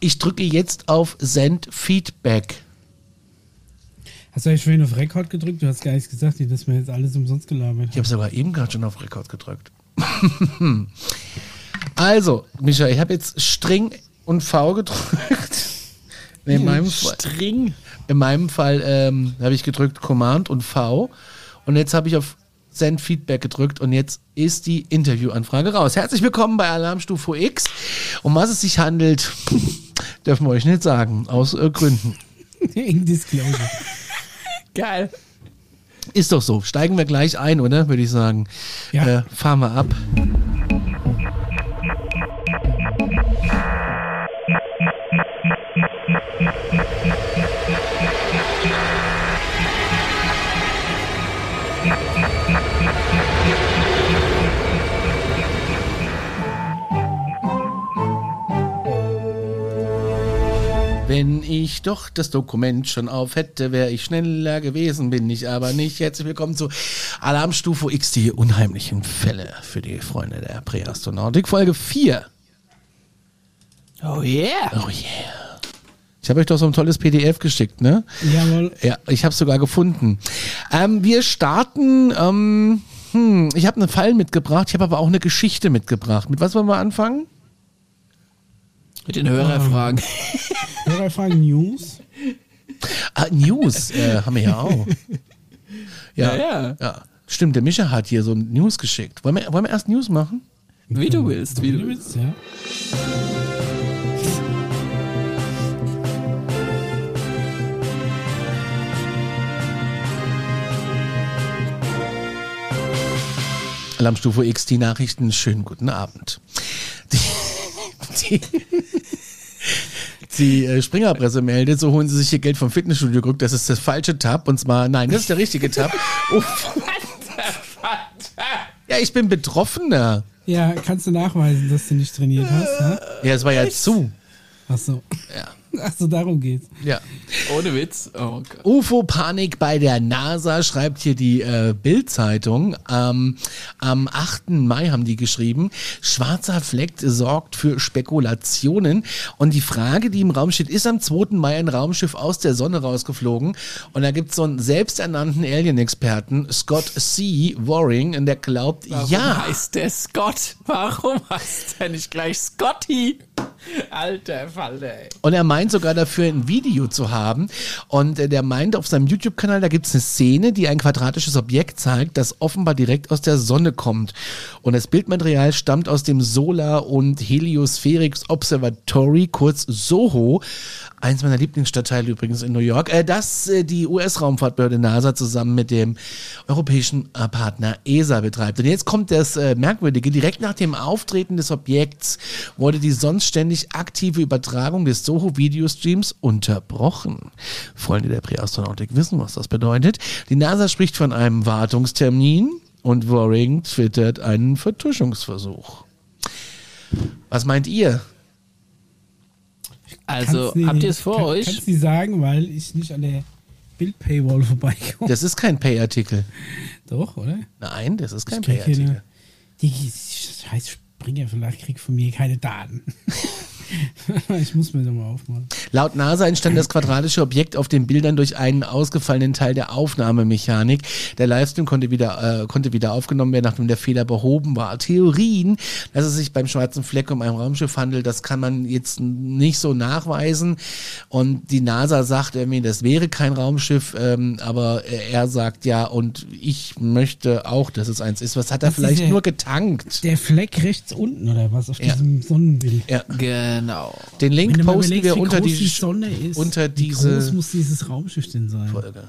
Ich drücke jetzt auf Send Feedback. Hast du eigentlich vorhin auf Rekord gedrückt? Du hast gar nichts gesagt, dass wir jetzt alles umsonst gelabert Ich habe sogar eben gerade schon auf Rekord gedrückt. also, Micha, ich habe jetzt String und V gedrückt. In meinem Fall, String. in meinem Fall ähm, habe ich gedrückt Command und V. Und jetzt habe ich auf Send Feedback gedrückt und jetzt ist die Interviewanfrage raus. Herzlich willkommen bei Alarmstufe X. Um was es sich handelt, dürfen wir euch nicht sagen, aus äh, Gründen. In Disclosure. Geil. Ist doch so. Steigen wir gleich ein, oder? Würde ich sagen. Ja. Äh, fahren wir ab. Wenn ich doch das Dokument schon auf hätte, wäre ich schneller gewesen, bin ich aber nicht. Herzlich willkommen zu Alarmstufe X, die unheimlichen Fälle für die Freunde der Präastronautik, Folge 4. Oh yeah. Oh yeah. Ich habe euch doch so ein tolles PDF geschickt, ne? Jawohl. Ja, ich habe es sogar gefunden. Ähm, wir starten, ähm, hm, ich habe einen Fall mitgebracht, ich habe aber auch eine Geschichte mitgebracht. Mit was wollen wir anfangen? Mit den Hörerfragen. Hörerfragen News. Ah, News äh, haben wir ja auch. Ja, Ja, ja. ja. Stimmt, der Mischa hat hier so ein News geschickt. Wollen wir, wollen wir erst News machen? Wie du willst, wie du du willst. willst, ja. Alarmstufe X, die Nachrichten. Schönen guten Abend. Die, die, äh, Springerpresse meldet, so holen sie sich ihr Geld vom Fitnessstudio gerückt. Das ist das falsche Tab. Und zwar, nein, das ist der richtige Tab. Oh, ja, ich bin Betroffener. Ja, kannst du nachweisen, dass du nicht trainiert hast? Ja? Ja, es war ja zu. Ach so. Ja. Ach so, darum geht's. Ja. Ohne Witz. Oh. UFO-Panik bei der NASA, schreibt hier die äh, Bild-Zeitung. Ähm, am 8. Mai haben die geschrieben, schwarzer Fleck sorgt für Spekulationen. Und die Frage, die im Raum steht, ist am 2. Mai ein Raumschiff aus der Sonne rausgeflogen. Und da gibt es so einen selbsternannten Alien-Experten, Scott C. Waring, und der glaubt, Warum ja. heißt der Scott? Warum heißt der nicht gleich Scotty? Alter Falle. Und er meint sogar dafür ein Video zu haben. Und äh, der meint auf seinem YouTube-Kanal, da gibt es eine Szene, die ein quadratisches Objekt zeigt, das offenbar direkt aus der Sonne kommt. Und das Bildmaterial stammt aus dem Solar- und Heliospherics Observatory, kurz SOHO. Eins meiner Lieblingsstadtteile übrigens in New York, äh, das äh, die US-Raumfahrtbehörde NASA zusammen mit dem europäischen äh, Partner ESA betreibt. Und jetzt kommt das äh, Merkwürdige. Direkt nach dem Auftreten des Objekts wurde die sonst ständig aktive Übertragung des Soho-Videostreams unterbrochen. Freunde der Präastronautik wissen, was das bedeutet. Die NASA spricht von einem Wartungstermin und Waring twittert einen Vertuschungsversuch. Was meint ihr? Also, nie- habt ihr es vor kann, euch? Kannst du sagen, weil ich nicht an der Bild-Paywall vorbeikomme. Das ist kein Pay-Artikel. Doch, oder? Nein, das ist kein Pay-Artikel. Die scheiß Springer vielleicht kriegt von mir keine Daten. ich muss mir das mal aufmachen. Laut NASA entstand das quadratische Objekt auf den Bildern durch einen ausgefallenen Teil der Aufnahmemechanik. Der Livestream konnte wieder, äh, konnte wieder aufgenommen werden, nachdem der Fehler behoben war. Theorien, dass es sich beim schwarzen Fleck um ein Raumschiff handelt, das kann man jetzt nicht so nachweisen. Und die NASA sagt irgendwie, das wäre kein Raumschiff, ähm, aber er sagt ja, und ich möchte auch, dass es eins ist. Was hat er Das vielleicht ja- nur getankt? Der Fleck rechts unten oder was auf Ja. diesem Sonnenbild. Ja, Genau. Den Link Wenn posten überlegst, wir wie unter die, die Sonne ist, unter wie diese groß muss dieses Raumschiff denn sein? Folge.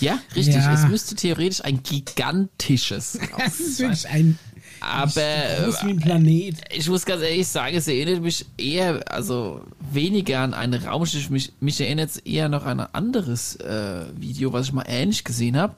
Ja, richtig. Ja. Es müsste theoretisch ein gigantisches Das ist sein. wirklich ein Aber wie ein äh, Planet. ich muss ganz ehrlich sagen, es erinnert mich eher, also weniger an ein Raumschiff. Mich, mich erinnert es eher noch an ein anderes äh, Video, was ich mal ähnlich gesehen habe.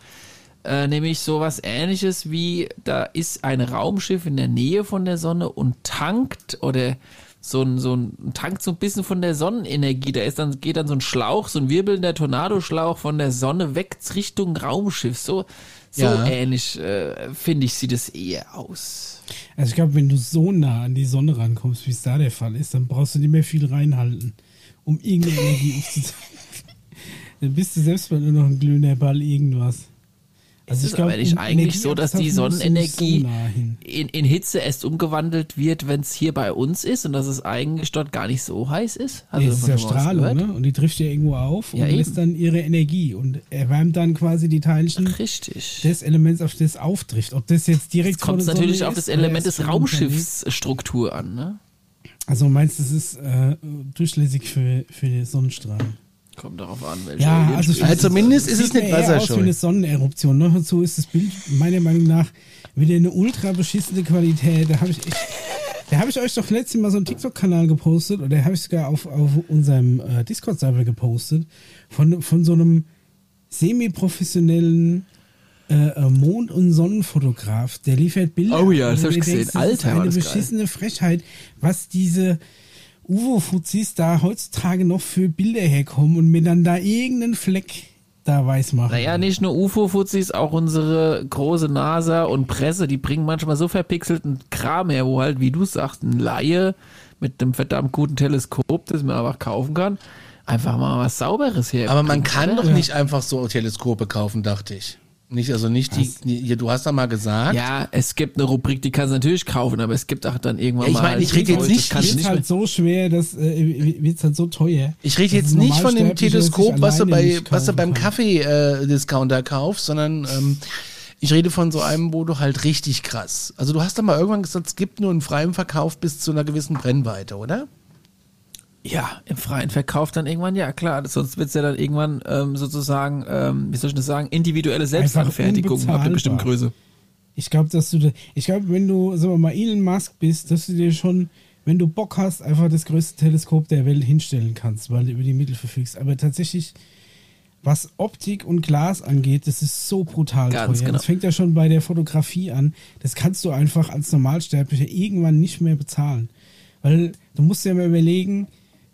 Äh, nämlich sowas ähnliches wie, da ist ein Raumschiff in der Nähe von der Sonne und tankt oder so ein, so ein tankt so ein bisschen von der Sonnenenergie. Da ist dann, geht dann so ein Schlauch, so ein wirbelnder Tornadoschlauch von der Sonne weg Richtung Raumschiff. So, so Ja. ähnlich, äh, finde ich, sieht es eher aus. Also ich glaube, wenn du so nah an die Sonne rankommst, wie es da der Fall ist, dann brauchst du nicht mehr viel reinhalten, um irgendeine Energie aufzuziehen. dann bist du selbst mal nur noch ein glühender Ball irgendwas. Also Es ist aber nicht eigentlich so, dass die Sonnenenergie so nah in, in Hitze erst umgewandelt wird, wenn es hier bei uns ist und dass es eigentlich dort gar nicht so heiß ist? Nee, das ist ja Strahlung, ne? Und die trifft ja irgendwo auf Ja, und lässt eben. dann ihre Energie und erwärmt dann quasi die Teilchen Richtig. des Elements, auf das auftrifft. Ob das jetzt direkt Jetzt kommt es natürlich Sonne auf ist das Element des. Raumschiffsstruktur an, ne? Also meinst du, das ist äh, durchlässig für, für die Sonnenstrahlen? Kommt darauf an, welche Ja, also. Also zumindest ist es nicht eher aus wie eine Sonneneruption. Noch dazu ist das Bild meiner Meinung nach wieder eine ultra beschissene Qualität. Da habe ich echt, da habe ich euch doch letztes Mal so einen TikTok-Kanal gepostet oder habe ich sogar auf, auf unserem äh, Discord-Server gepostet von, von so einem semi-professionellen äh, äh, Mond- und Sonnenfotograf. Der liefert Bilder. Oh ja, das hab du ich gesehen. das Alter, ist war eine das geil. beschissene Frechheit, was diese UFO-Fuzis da heutzutage noch für Bilder herkommen und mir dann da irgendeinen Fleck da weiß machen. Naja, nicht nur UFO-Fuzis, auch unsere große NASA und Presse, die bringen manchmal so verpixelten Kram her, wo halt, wie du sagst, ein Laie mit einem verdammt guten Teleskop, das man einfach kaufen kann, einfach mal was Sauberes her. Aber man kann doch nicht einfach so Teleskope kaufen, dachte ich. Nicht, also nicht die, die, du hast da mal gesagt. Ja, es gibt eine Rubrik, die kannst du natürlich kaufen, aber es gibt auch dann irgendwann Ja, ich mal. meine, ich rede jetzt das nicht- Wird nicht halt so schwer, das äh, wird halt so teuer. Ich rede jetzt nicht von dem Teleskop, was du, bei, was du beim. Kaffee-Discounter kaufst, sondern ähm, ich rede von so einem, wo du halt richtig krass. Also du hast da mal irgendwann gesagt, es gibt nur einen freien Verkauf bis zu einer gewissen Brennweite, oder? Ja, im freien Verkauf dann irgendwann, ja klar, sonst wird's ja dann irgendwann ähm, sozusagen, ähm, wie soll ich das sagen, individuelle Selbstanfertigung ab einer bestimmten Größe. Ich glaube, dass du, da, ich glaube, wenn du, sagen wir mal, Elon Musk bist, dass du dir schon, wenn du Bock hast, einfach das größte Teleskop der Welt hinstellen kannst, weil du über die Mittel verfügst. Aber tatsächlich, was Optik und Glas angeht, das ist so brutal Ganz teuer. genau. Das fängt ja schon bei der Fotografie an. Das kannst du einfach als Normalsterblicher irgendwann nicht mehr bezahlen. Weil du musst dir mal überlegen,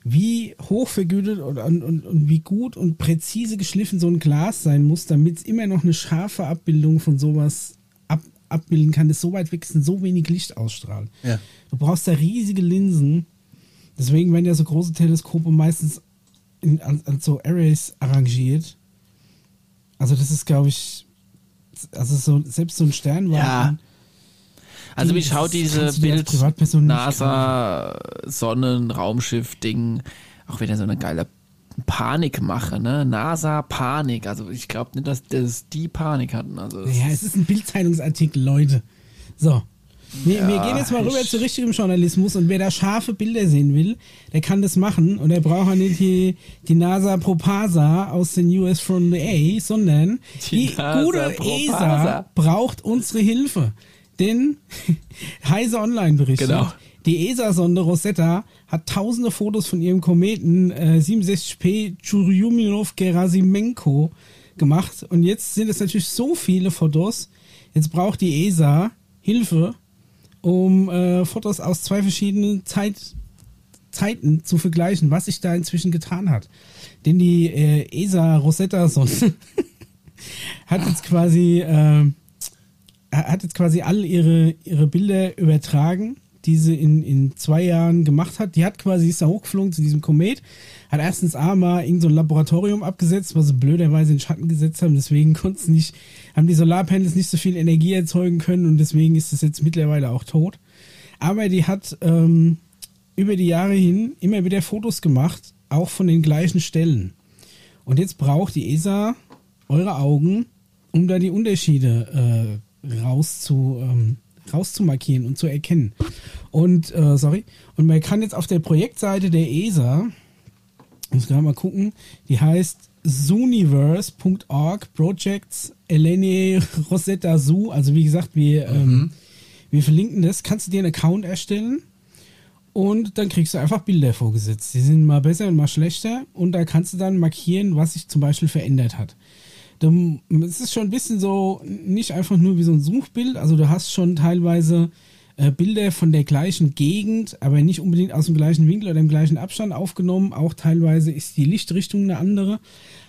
wie hoch vergütet und, und, und, wie gut und präzise geschliffen so ein Glas sein muss, damit es immer noch eine scharfe Abbildung von sowas ab, abbilden kann, das so weit wächst und so wenig Licht ausstrahlt. Ja. Du brauchst da riesige Linsen. Deswegen werden ja so große Teleskope meistens in, an, an so Arrays arrangiert. Also das ist, glaube ich, also so, selbst so ein Sternwarten. Also mich schaut diese Bild NASA Sonnen Raumschiff Ding auch wieder so eine geile Panikmache, ne? NASA Panik. Also ich glaube nicht, dass das die Panik hatten. Also Ja, es ist ein Bildzeitungsartikel, Leute. So. Wir, wir Ja, gehen jetzt mal rüber zu richtigem Journalismus und wer da scharfe Bilder sehen will, der kann das machen und er braucht ja nicht die, die NASA Propasa aus den US from the A, sondern Die die, NASA gute. ESA braucht unsere Hilfe. Denn Heise Online berichtet, Genau. die ESA-Sonde Rosetta hat tausende Fotos von ihrem Kometen äh, 67P Churyumov-Gerasimenko gemacht. Und jetzt sind es natürlich so viele Fotos. Jetzt braucht die ESA Hilfe, um äh, Fotos aus zwei verschiedenen Zeit, Zeiten zu vergleichen, was sich da inzwischen getan hat. Denn die äh, ESA Rosetta-Sonde hat jetzt quasi äh, hat jetzt quasi all ihre, ihre Bilder übertragen, die sie in, in zwei Jahren gemacht hat. Die hat quasi, ist da hochgeflogen zu diesem Komet, hat erstens A mal irgend so ein Laboratorium abgesetzt, was sie blöderweise in Schatten gesetzt haben, deswegen konnten sie nicht, haben die Solarpanels nicht so viel Energie erzeugen können und deswegen ist es jetzt mittlerweile auch tot. Aber die hat ähm, über die Jahre hin immer wieder Fotos gemacht, auch von den gleichen Stellen. Und jetzt braucht die ESA eure Augen, um da die Unterschiede äh, rauszu, ähm, rauszumarkieren und zu erkennen. Und, äh, sorry, und man kann jetzt auf der Projektseite der ESA, muss gerade mal gucken, die heißt zooniverse.org Projects Eleni Rosetta Zoo. Also wie gesagt, wir, ähm, wir verlinken das. Kannst du dir einen Account erstellen und dann kriegst du einfach Bilder vorgesetzt. Die sind mal besser und mal schlechter und da kannst du dann markieren, was sich zum Beispiel verändert hat. Da- Es ist schon ein bisschen so, nicht einfach nur wie so ein Suchbild, also du hast schon teilweise äh, Bilder von der gleichen Gegend, aber nicht unbedingt aus dem gleichen Winkel oder im gleichen Abstand aufgenommen. Auch teilweise ist die Lichtrichtung eine andere.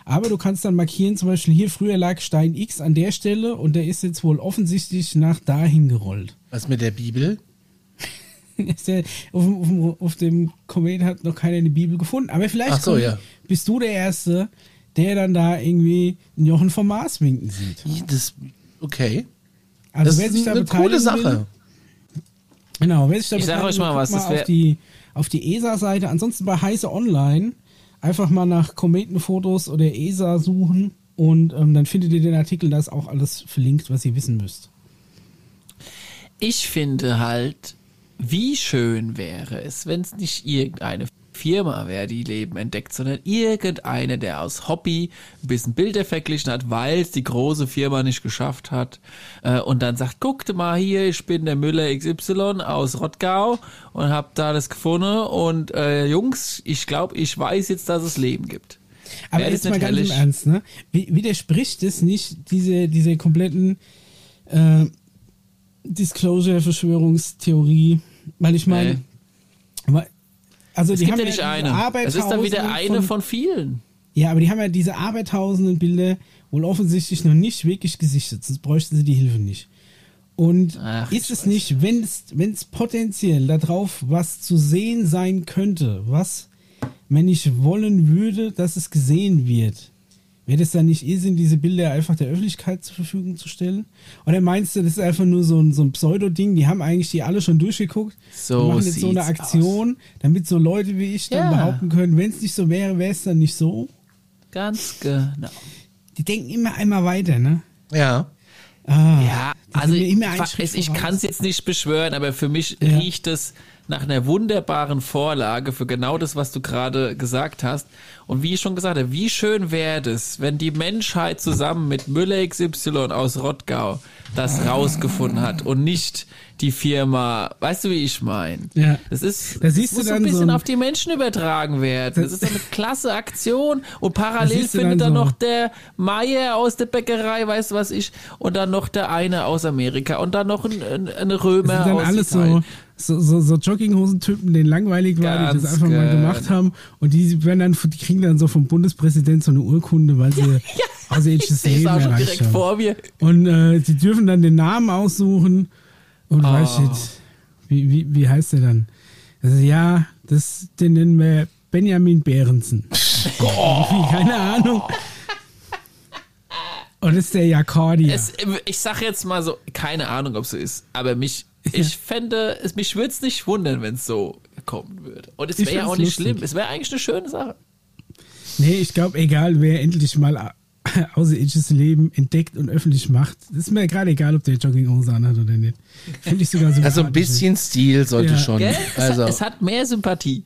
Aber du kannst dann markieren, zum Beispiel hier früher lag Stein X an der Stelle und der ist jetzt wohl offensichtlich nach dahin gerollt. Was mit der Bibel? Ist der, auf, dem- auf, auf dem Komet hat noch keiner eine Bibel gefunden. Aber vielleicht so, Conny, ja. bist du der Erste, der dann da irgendwie einen Jochen vom Mars winken sieht. Das, okay. Also das wer sich ist da eine coole Sache. Will, genau, wer sich da Ich sag euch mal will, was, mal auf die, auf die ESA-Seite. Ansonsten bei Heise Online einfach mal nach Kometenfotos oder ESA suchen und ähm, dann findet ihr den Artikel, da ist auch alles verlinkt, was ihr wissen müsst. Ich finde halt, wie schön wäre es, wenn es nicht irgendeine Firma wäre, die Leben entdeckt, sondern irgendeine, der aus Hobby ein bisschen Bilder verglichen hat, weil es die große Firma nicht geschafft hat äh, und dann sagt, guckt mal hier, ich bin der Müller XY aus Rottgau und hab da das gefunden und äh, Jungs, ich glaube, ich weiß jetzt, dass es Leben gibt. Aber Wäre jetzt das mal ganz im? Ernst, ne? Widerspricht es nicht diese, diese kompletten äh, Disclosure-Verschwörungstheorie? Weil ich meine, Nee. Also Es die gibt haben ja nicht eine. Es ist dann wieder eine von vielen. Ja, aber die haben ja diese abertausenden Bilder wohl offensichtlich noch nicht wirklich gesichtet, sonst bräuchten sie die Hilfe nicht. Und Ach, ist ich es nicht, wenn es, wenn es potenziell darauf was zu sehen sein könnte, was man nicht wollen würde, dass es gesehen wird, wäre das dann nicht Irrsinn, diese Bilder einfach der Öffentlichkeit zur Verfügung zu stellen? Oder meinst du, das ist einfach nur so ein, so ein Pseudo-Ding, die haben eigentlich die alle schon durchgeguckt, So machen jetzt so eine Aktion, damit so Leute wie ich dann Ja. behaupten können, wenn es nicht so wäre, wäre es dann nicht so? Ganz genau. Die denken immer einmal weiter, ne? Ja. Ah, Ja, also ich, ich kann es jetzt nicht beschwören, aber für mich Ja. riecht es nach einer wunderbaren Vorlage für genau das, was du gerade gesagt hast. Und wie ich schon gesagt habe, wie schön wäre es, wenn die Menschheit zusammen mit Müller XY aus Rottgau das rausgefunden hat und nicht die Firma, weißt du, wie ich meine? Ja. Das ist, Da siehst das muss du so ein dann so bisschen ein- auf die Menschen übertragen werden. Das ist eine klasse Aktion und parallel du findet dann dann so- noch der Meier aus der Bäckerei, weißt du was ich, und dann noch der eine aus Amerika und dann noch ein, ein, ein Das Römer sind dann aus alles Italien. so, so, so, so Jogginghosentypen, denen langweilig war, die Ganz das einfach mal genau. gemacht haben. Und die werden dann, die kriegen dann so vom Bundespräsident so eine Urkunde, weil sie Ich außerirdisches sehe es Leben erreicht direkt haben. vor mir. Und äh, sie dürfen dann den Namen aussuchen. Und Oh. weißt du, wie, wie, wie heißt der dann? Also, ja, das, den nennen wir Benjamin Behrensen. Irgendwie, keine Ahnung. Und das ist der Jakordia. Es, ich sag jetzt mal so, keine Ahnung, ob so ist, aber mich, ich fände, es, mich würde es nicht wundern, wenn es so kommen würde. Und es wäre ja auch nicht lustig. schlimm. Es wäre eigentlich eine schöne Sache. Nee, ich glaube, egal wer endlich mal außerirdisches Leben entdeckt und öffentlich macht, ist mir gerade egal, ob der Jogginghose anhat oder nicht. Finde ich sogar so Also ein bisschen Stil sollte Ja. schon. Gell? Also, hat, es hat mehr Sympathie.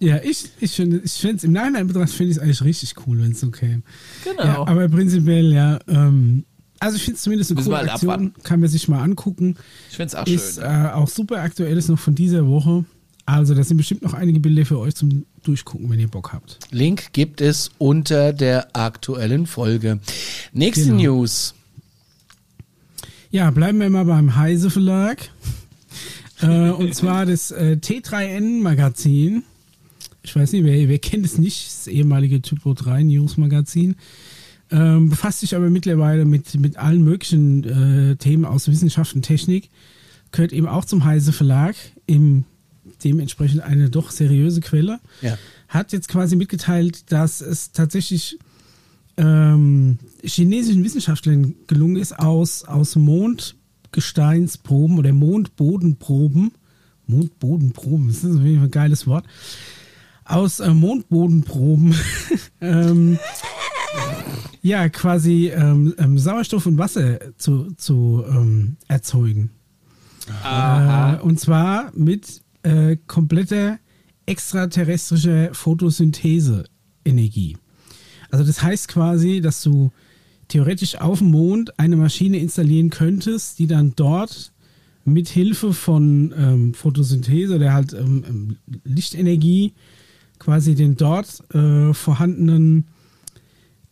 Ja, ich, ich finde ich finde es im Nachhinein betrachtet finde ich es eigentlich richtig cool, wenn es so käme. Genau. Ja, aber prinzipiell, ja, ähm, also ich finde es zumindest eine Müssen coole halt Aktion, abwarten. kann man sich mal angucken. ich finde es auch Ist schön. äh, auch super aktuell, ist noch von dieser Woche. Also, das sind bestimmt noch einige Bilder für euch zum Durchgucken, wenn ihr Bock habt. Link gibt es unter der aktuellen Folge. Nächste Genau. News. Ja, bleiben wir mal beim Heise Verlag. äh, und zwar das äh, T3N Magazin. Ich weiß nicht, wer, wer kennt es nicht? Das ehemalige Typo 3 News Magazin. Ähm, befasst sich aber mittlerweile mit, mit allen möglichen äh, Themen aus Wissenschaft und Technik. Gehört eben auch zum Heise Verlag. Im, dementsprechend eine doch seriöse Quelle. Ja. Hat jetzt quasi mitgeteilt, dass es tatsächlich ähm, chinesischen Wissenschaftlern gelungen ist, aus, aus Mondgesteinsproben oder Mondbodenproben, Mondbodenproben, das ist auf jeden Fall ein geiles Wort, aus äh, Mondbodenproben ähm, ja quasi ähm, ähm, Sauerstoff und Wasser zu, zu ähm, erzeugen. Äh, und zwar mit äh, kompletter extraterrestrischer Photosynthese-Energie. Also das heißt quasi, dass du theoretisch auf dem Mond eine Maschine installieren könntest, die dann dort mit Hilfe von ähm, Photosynthese oder halt ähm, ähm, Lichtenergie quasi den dort äh, vorhandenen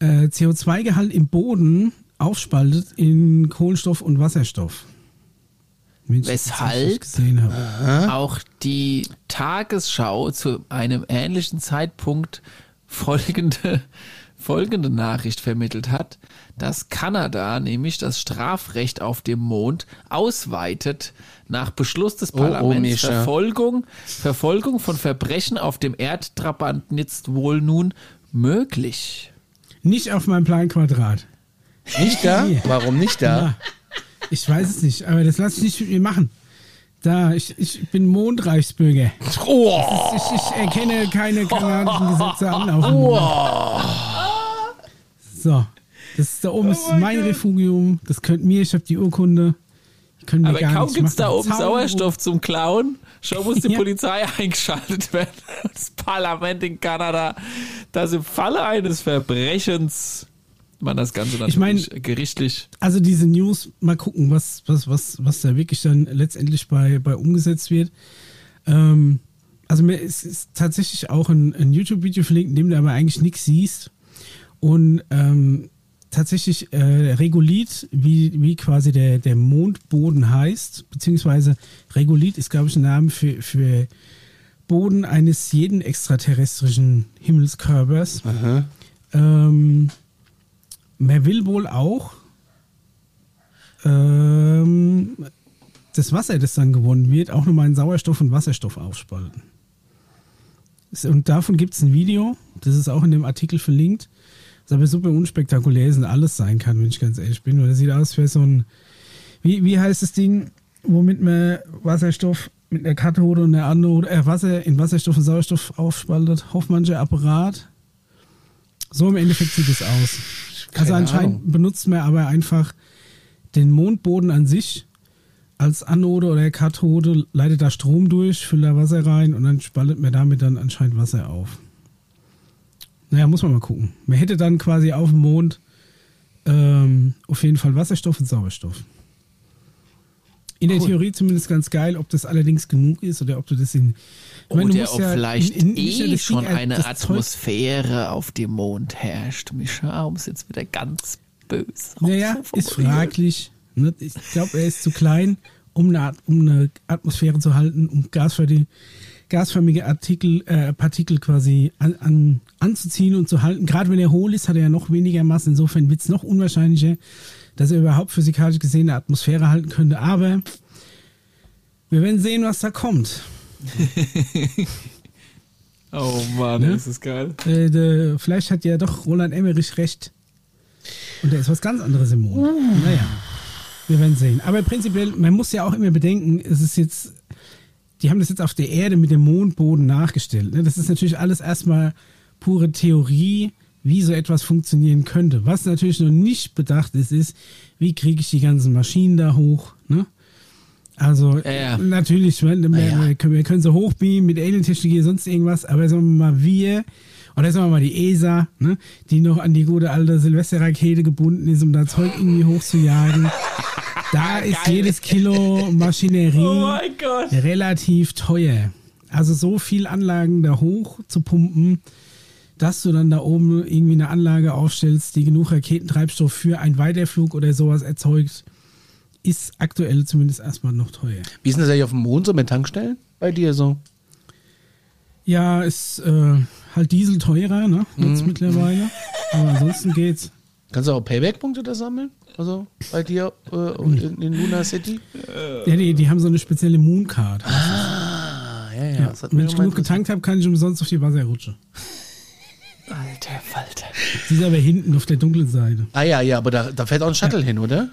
äh, CO2-Gehalt im Boden aufspaltet in Kohlenstoff und Wasserstoff. Mensch, Weshalb? auch die Tagesschau zu einem ähnlichen Zeitpunkt folgende, folgende Nachricht vermittelt hat, dass Kanada nämlich das Strafrecht auf dem Mond ausweitet nach Beschluss des oh, Parlaments. Mischa. Verfolgung, Verfolgung von Verbrechen auf dem Erdtrabanten jetzt wohl nun möglich. Nicht auf meinem Plan Quadrat. Nicht da? Nee. Warum nicht da? Ja, ich weiß es nicht, aber das lasse ich nicht mit mir machen. Da, ich, ich bin Mondreichsbürger. Oh, Ich, ich erkenne keine kanadischen Gesetze an. Auf Mond. So, das ist da oben ist mein Refugium. Das könnt mir, ich habe die Urkunde. Könnt mir Aber gar kaum nichts gibt's da oben Zaun- Sauerstoff zum Klauen, schon muss die Ja. Polizei eingeschaltet werden. Das Parlament in Kanada, das im Falle eines Verbrechens man das Ganze Ich mein- natürlich gerichtlich. Also diese News, mal gucken, was, was, was, was da wirklich dann letztendlich bei, bei umgesetzt wird. Ähm, also mir ist, ist tatsächlich auch ein, ein YouTube-Video verlinkt, in dem du aber eigentlich nichts siehst. Und ähm, tatsächlich äh, Regolith, wie, wie quasi der, der Mondboden heißt, beziehungsweise Regolith ist, glaube ich, ein Name für, für Boden eines jeden extraterrestrischen Himmelskörpers. Ähm, man will wohl auch ähm, das Wasser, das dann gewonnen wird, auch nochmal in Sauerstoff und Wasserstoff aufspalten. Und davon gibt es ein Video, das ist auch in dem Artikel verlinkt, aber super unspektakulär ist und alles sein kann, wenn ich ganz ehrlich bin. Weil das sieht aus wie so ein, wie, wie heißt das Ding, womit man Wasserstoff mit einer Kathode und einer Anode, äh, Wasser in Wasserstoff und Sauerstoff aufspaltet? Hoffmannscher Apparat. So im Endeffekt sieht es aus. Also Keine anscheinend Ahnung. benutzt man aber einfach den Mondboden an sich als Anode oder Kathode, leitet da Strom durch, füllt da Wasser rein und dann spaltet man damit dann anscheinend Wasser auf. Naja, muss man mal gucken. Man hätte dann quasi auf dem Mond ähm, auf jeden Fall Wasserstoff und Sauerstoff. In der Cool. Theorie zumindest ganz geil, ob das allerdings genug ist oder ob du das in. Ich meine, du Oder ob ja vielleicht in- in- eh Ding, schon eine das Zeug- Atmosphäre auf dem Mond herrscht. Mischa, um es jetzt wieder ganz böse Naja, ist fraglich. Ne? Ich glaube, er ist zu klein, um eine, um eine Atmosphäre zu halten, um gasförmige, gasförmige Artikel, äh, Partikel quasi an, an, anzuziehen und zu halten. Gerade wenn er hohl ist, hat er ja noch weniger Masse. Insofern wird es noch unwahrscheinlicher, dass er überhaupt physikalisch gesehen eine Atmosphäre halten könnte. Aber wir werden sehen, was da kommt. Oh Mann, Ne? ist das geil. Äh, de, vielleicht hat ja doch Roland Emmerich recht. Und da ist was ganz anderes im Mond. Naja, wir werden sehen. Aber prinzipiell, man muss ja auch immer bedenken, es ist jetzt, die haben das jetzt auf der Erde mit dem Mondboden nachgestellt. Ne? Das ist natürlich alles erstmal pure Theorie, wie so etwas funktionieren könnte. Was natürlich noch nicht bedacht ist, ist, wie kriege ich die ganzen Maschinen da hoch? Ne? Also Ja, ja. natürlich, wir, wir, ja. wir, können, wir können sie hochbeamen mit Alien-Technologie, sonst irgendwas, aber sagen wir mal, wir, oder sagen wir mal die ESA, ne, die noch an die gute alte Silvesterrakete gebunden ist, um da Zeug irgendwie hochzujagen. Da ist jedes Kilo Maschinerie Oh relativ teuer. Also so viel Anlagen da hoch zu pumpen, dass du dann da oben irgendwie eine Anlage aufstellst, die genug Raketentreibstoff für einen Weiterflug oder sowas erzeugt, ist aktuell zumindest erstmal noch teuer. Wie ist denn das eigentlich auf dem Mond so mit Tankstellen? Bei dir so? Ja, ist äh, halt Diesel teurer, ne? Jetzt mittlerweile. Aber ansonsten geht's. Kannst du auch Payback-Punkte da sammeln? Also bei dir äh, und in, in Luna City? Ja, die, die haben so eine spezielle Mooncard. Ah, ja, ja. Ja. Wenn ich genug getankt habe, kann ich umsonst auf die Wasserrutsche. Alter Falter. Die ist aber hinten auf der dunklen Seite. Ah ja, ja, aber da, da fährt auch ein Shuttle hin, oder?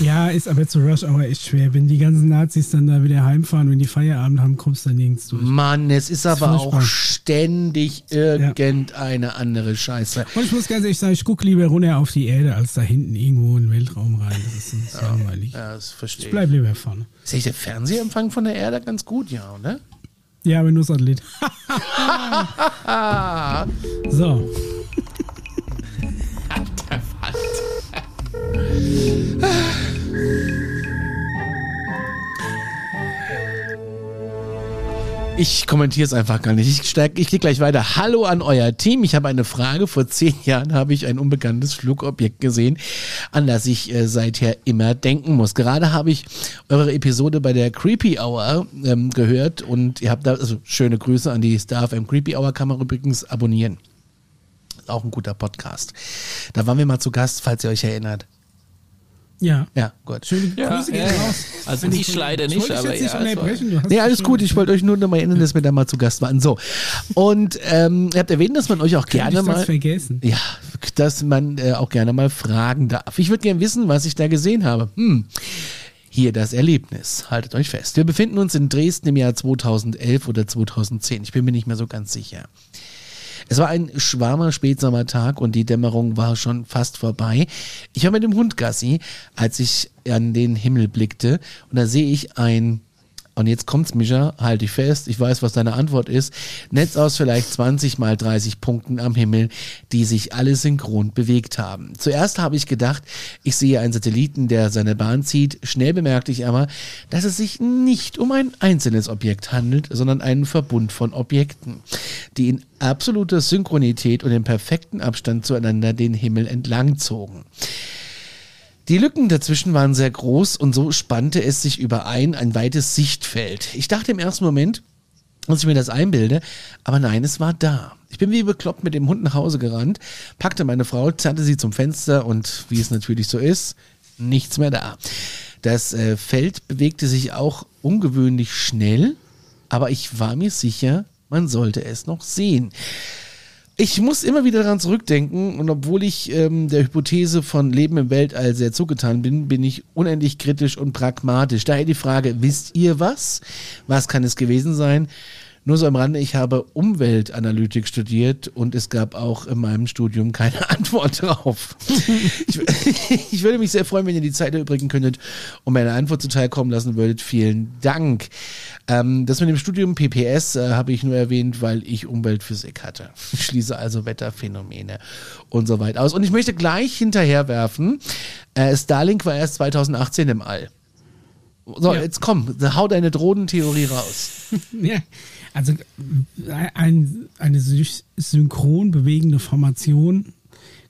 Ja, ist aber zu Rush Hour echt schwer. Wenn die ganzen Nazis dann da wieder heimfahren, wenn die Feierabend haben, kommst du da nirgends durch. Mann, es ist aber auch ständig irgendeine andere Scheiße. Und ich muss ganz ehrlich sagen, ich gucke lieber runter auf die Erde, als da hinten irgendwo in den Weltraum rein. Das ist, ist langweilig. Ja, das verstehe Ich ich. bleib lieber vorne. Ist echt der Fernsehempfang von der Erde ganz gut, ja, oder? Ja, aber nur Satellit. So. Ich kommentiere es einfach gar nicht. Ich, ich gehe gleich weiter. Hallo an euer Team. Ich habe eine Frage. Vor zehn Jahren habe ich ein unbekanntes Flugobjekt gesehen, an das ich äh, seither immer denken muss. Gerade habe ich eure Episode bei der Creepy Hour ähm, gehört und ihr habt da, also schöne Grüße an die Star FM Creepy Hour man übrigens abonnieren. Auch ein guter Podcast. Da waren wir mal zu Gast, falls ihr euch erinnert. Ja. Ja, gut. Schöne Ja, Grüße ja, gehen ja. raus. Also ich Kollegen. leider Ich nicht, aber jetzt nicht ja. Du hast Nee, alles gut. Ich wollte euch nur noch mal erinnern, dass wir da mal zu Gast waren. So. Und ähm, ihr habt erwähnt, dass man euch auch gerne ich das mal. vergessen. Ja, dass man äh, auch gerne mal fragen darf. Ich würde gerne wissen, was ich da gesehen habe. Hm. Hier das Erlebnis. Haltet euch fest. Wir befinden uns in Dresden im Jahr 2011 oder 2010. Ich bin mir nicht mehr so ganz sicher. Es war ein schwarmer Spätsommertag und die Dämmerung war schon fast vorbei. Ich war mit dem Hund Gassi, als ich an den Himmel blickte und da sehe ich ein und jetzt kommt's, Mischa, halt dich fest, ich weiß, was deine Antwort ist. Netz aus vielleicht 20 mal 30 Punkten am Himmel, die sich alle synchron bewegt haben. Zuerst habe ich gedacht, ich sehe einen Satelliten, der seine Bahn zieht. Schnell bemerkte ich aber, dass es sich nicht um ein einzelnes Objekt handelt, sondern einen Verbund von Objekten, die in absoluter Synchronität und im perfekten Abstand zueinander den Himmel entlang zogen. Die Lücken dazwischen waren sehr groß und so spannte es sich überein ein weites Sichtfeld. Ich dachte im ersten Moment, dass ich mir das einbilde, aber nein, es war da. Ich bin wie bekloppt mit dem Hund nach Hause gerannt, packte meine Frau, zerrte sie zum Fenster und wie es natürlich so ist, nichts mehr da. Das äh, Feld bewegte sich auch ungewöhnlich schnell, aber ich war mir sicher, man sollte es noch sehen. Ich muss immer wieder daran zurückdenken und obwohl ich ähm, der Hypothese von Leben im Weltall sehr zugetan bin, bin ich unendlich kritisch und pragmatisch. Daher die Frage, wisst ihr was? Was kann es gewesen sein? Nur so am Rande, ich habe Umweltanalytik studiert und es gab auch in meinem Studium keine Antwort drauf. ich, ich würde mich sehr freuen, wenn ihr die Zeit erübrigen könntet und mir eine Antwort zuteilkommen lassen würdet. Vielen Dank. Ähm, das mit dem Studium PPS äh, habe ich nur erwähnt, weil ich Umweltphysik hatte. Ich schließe also Wetterphänomene und so weiter aus. Und ich möchte gleich hinterherwerfen, äh, Starlink war erst 2018 im All. So, Ja. jetzt komm, hau deine Drohnentheorie raus. Ja, also äh, ein, eine sy- synchron bewegende Formation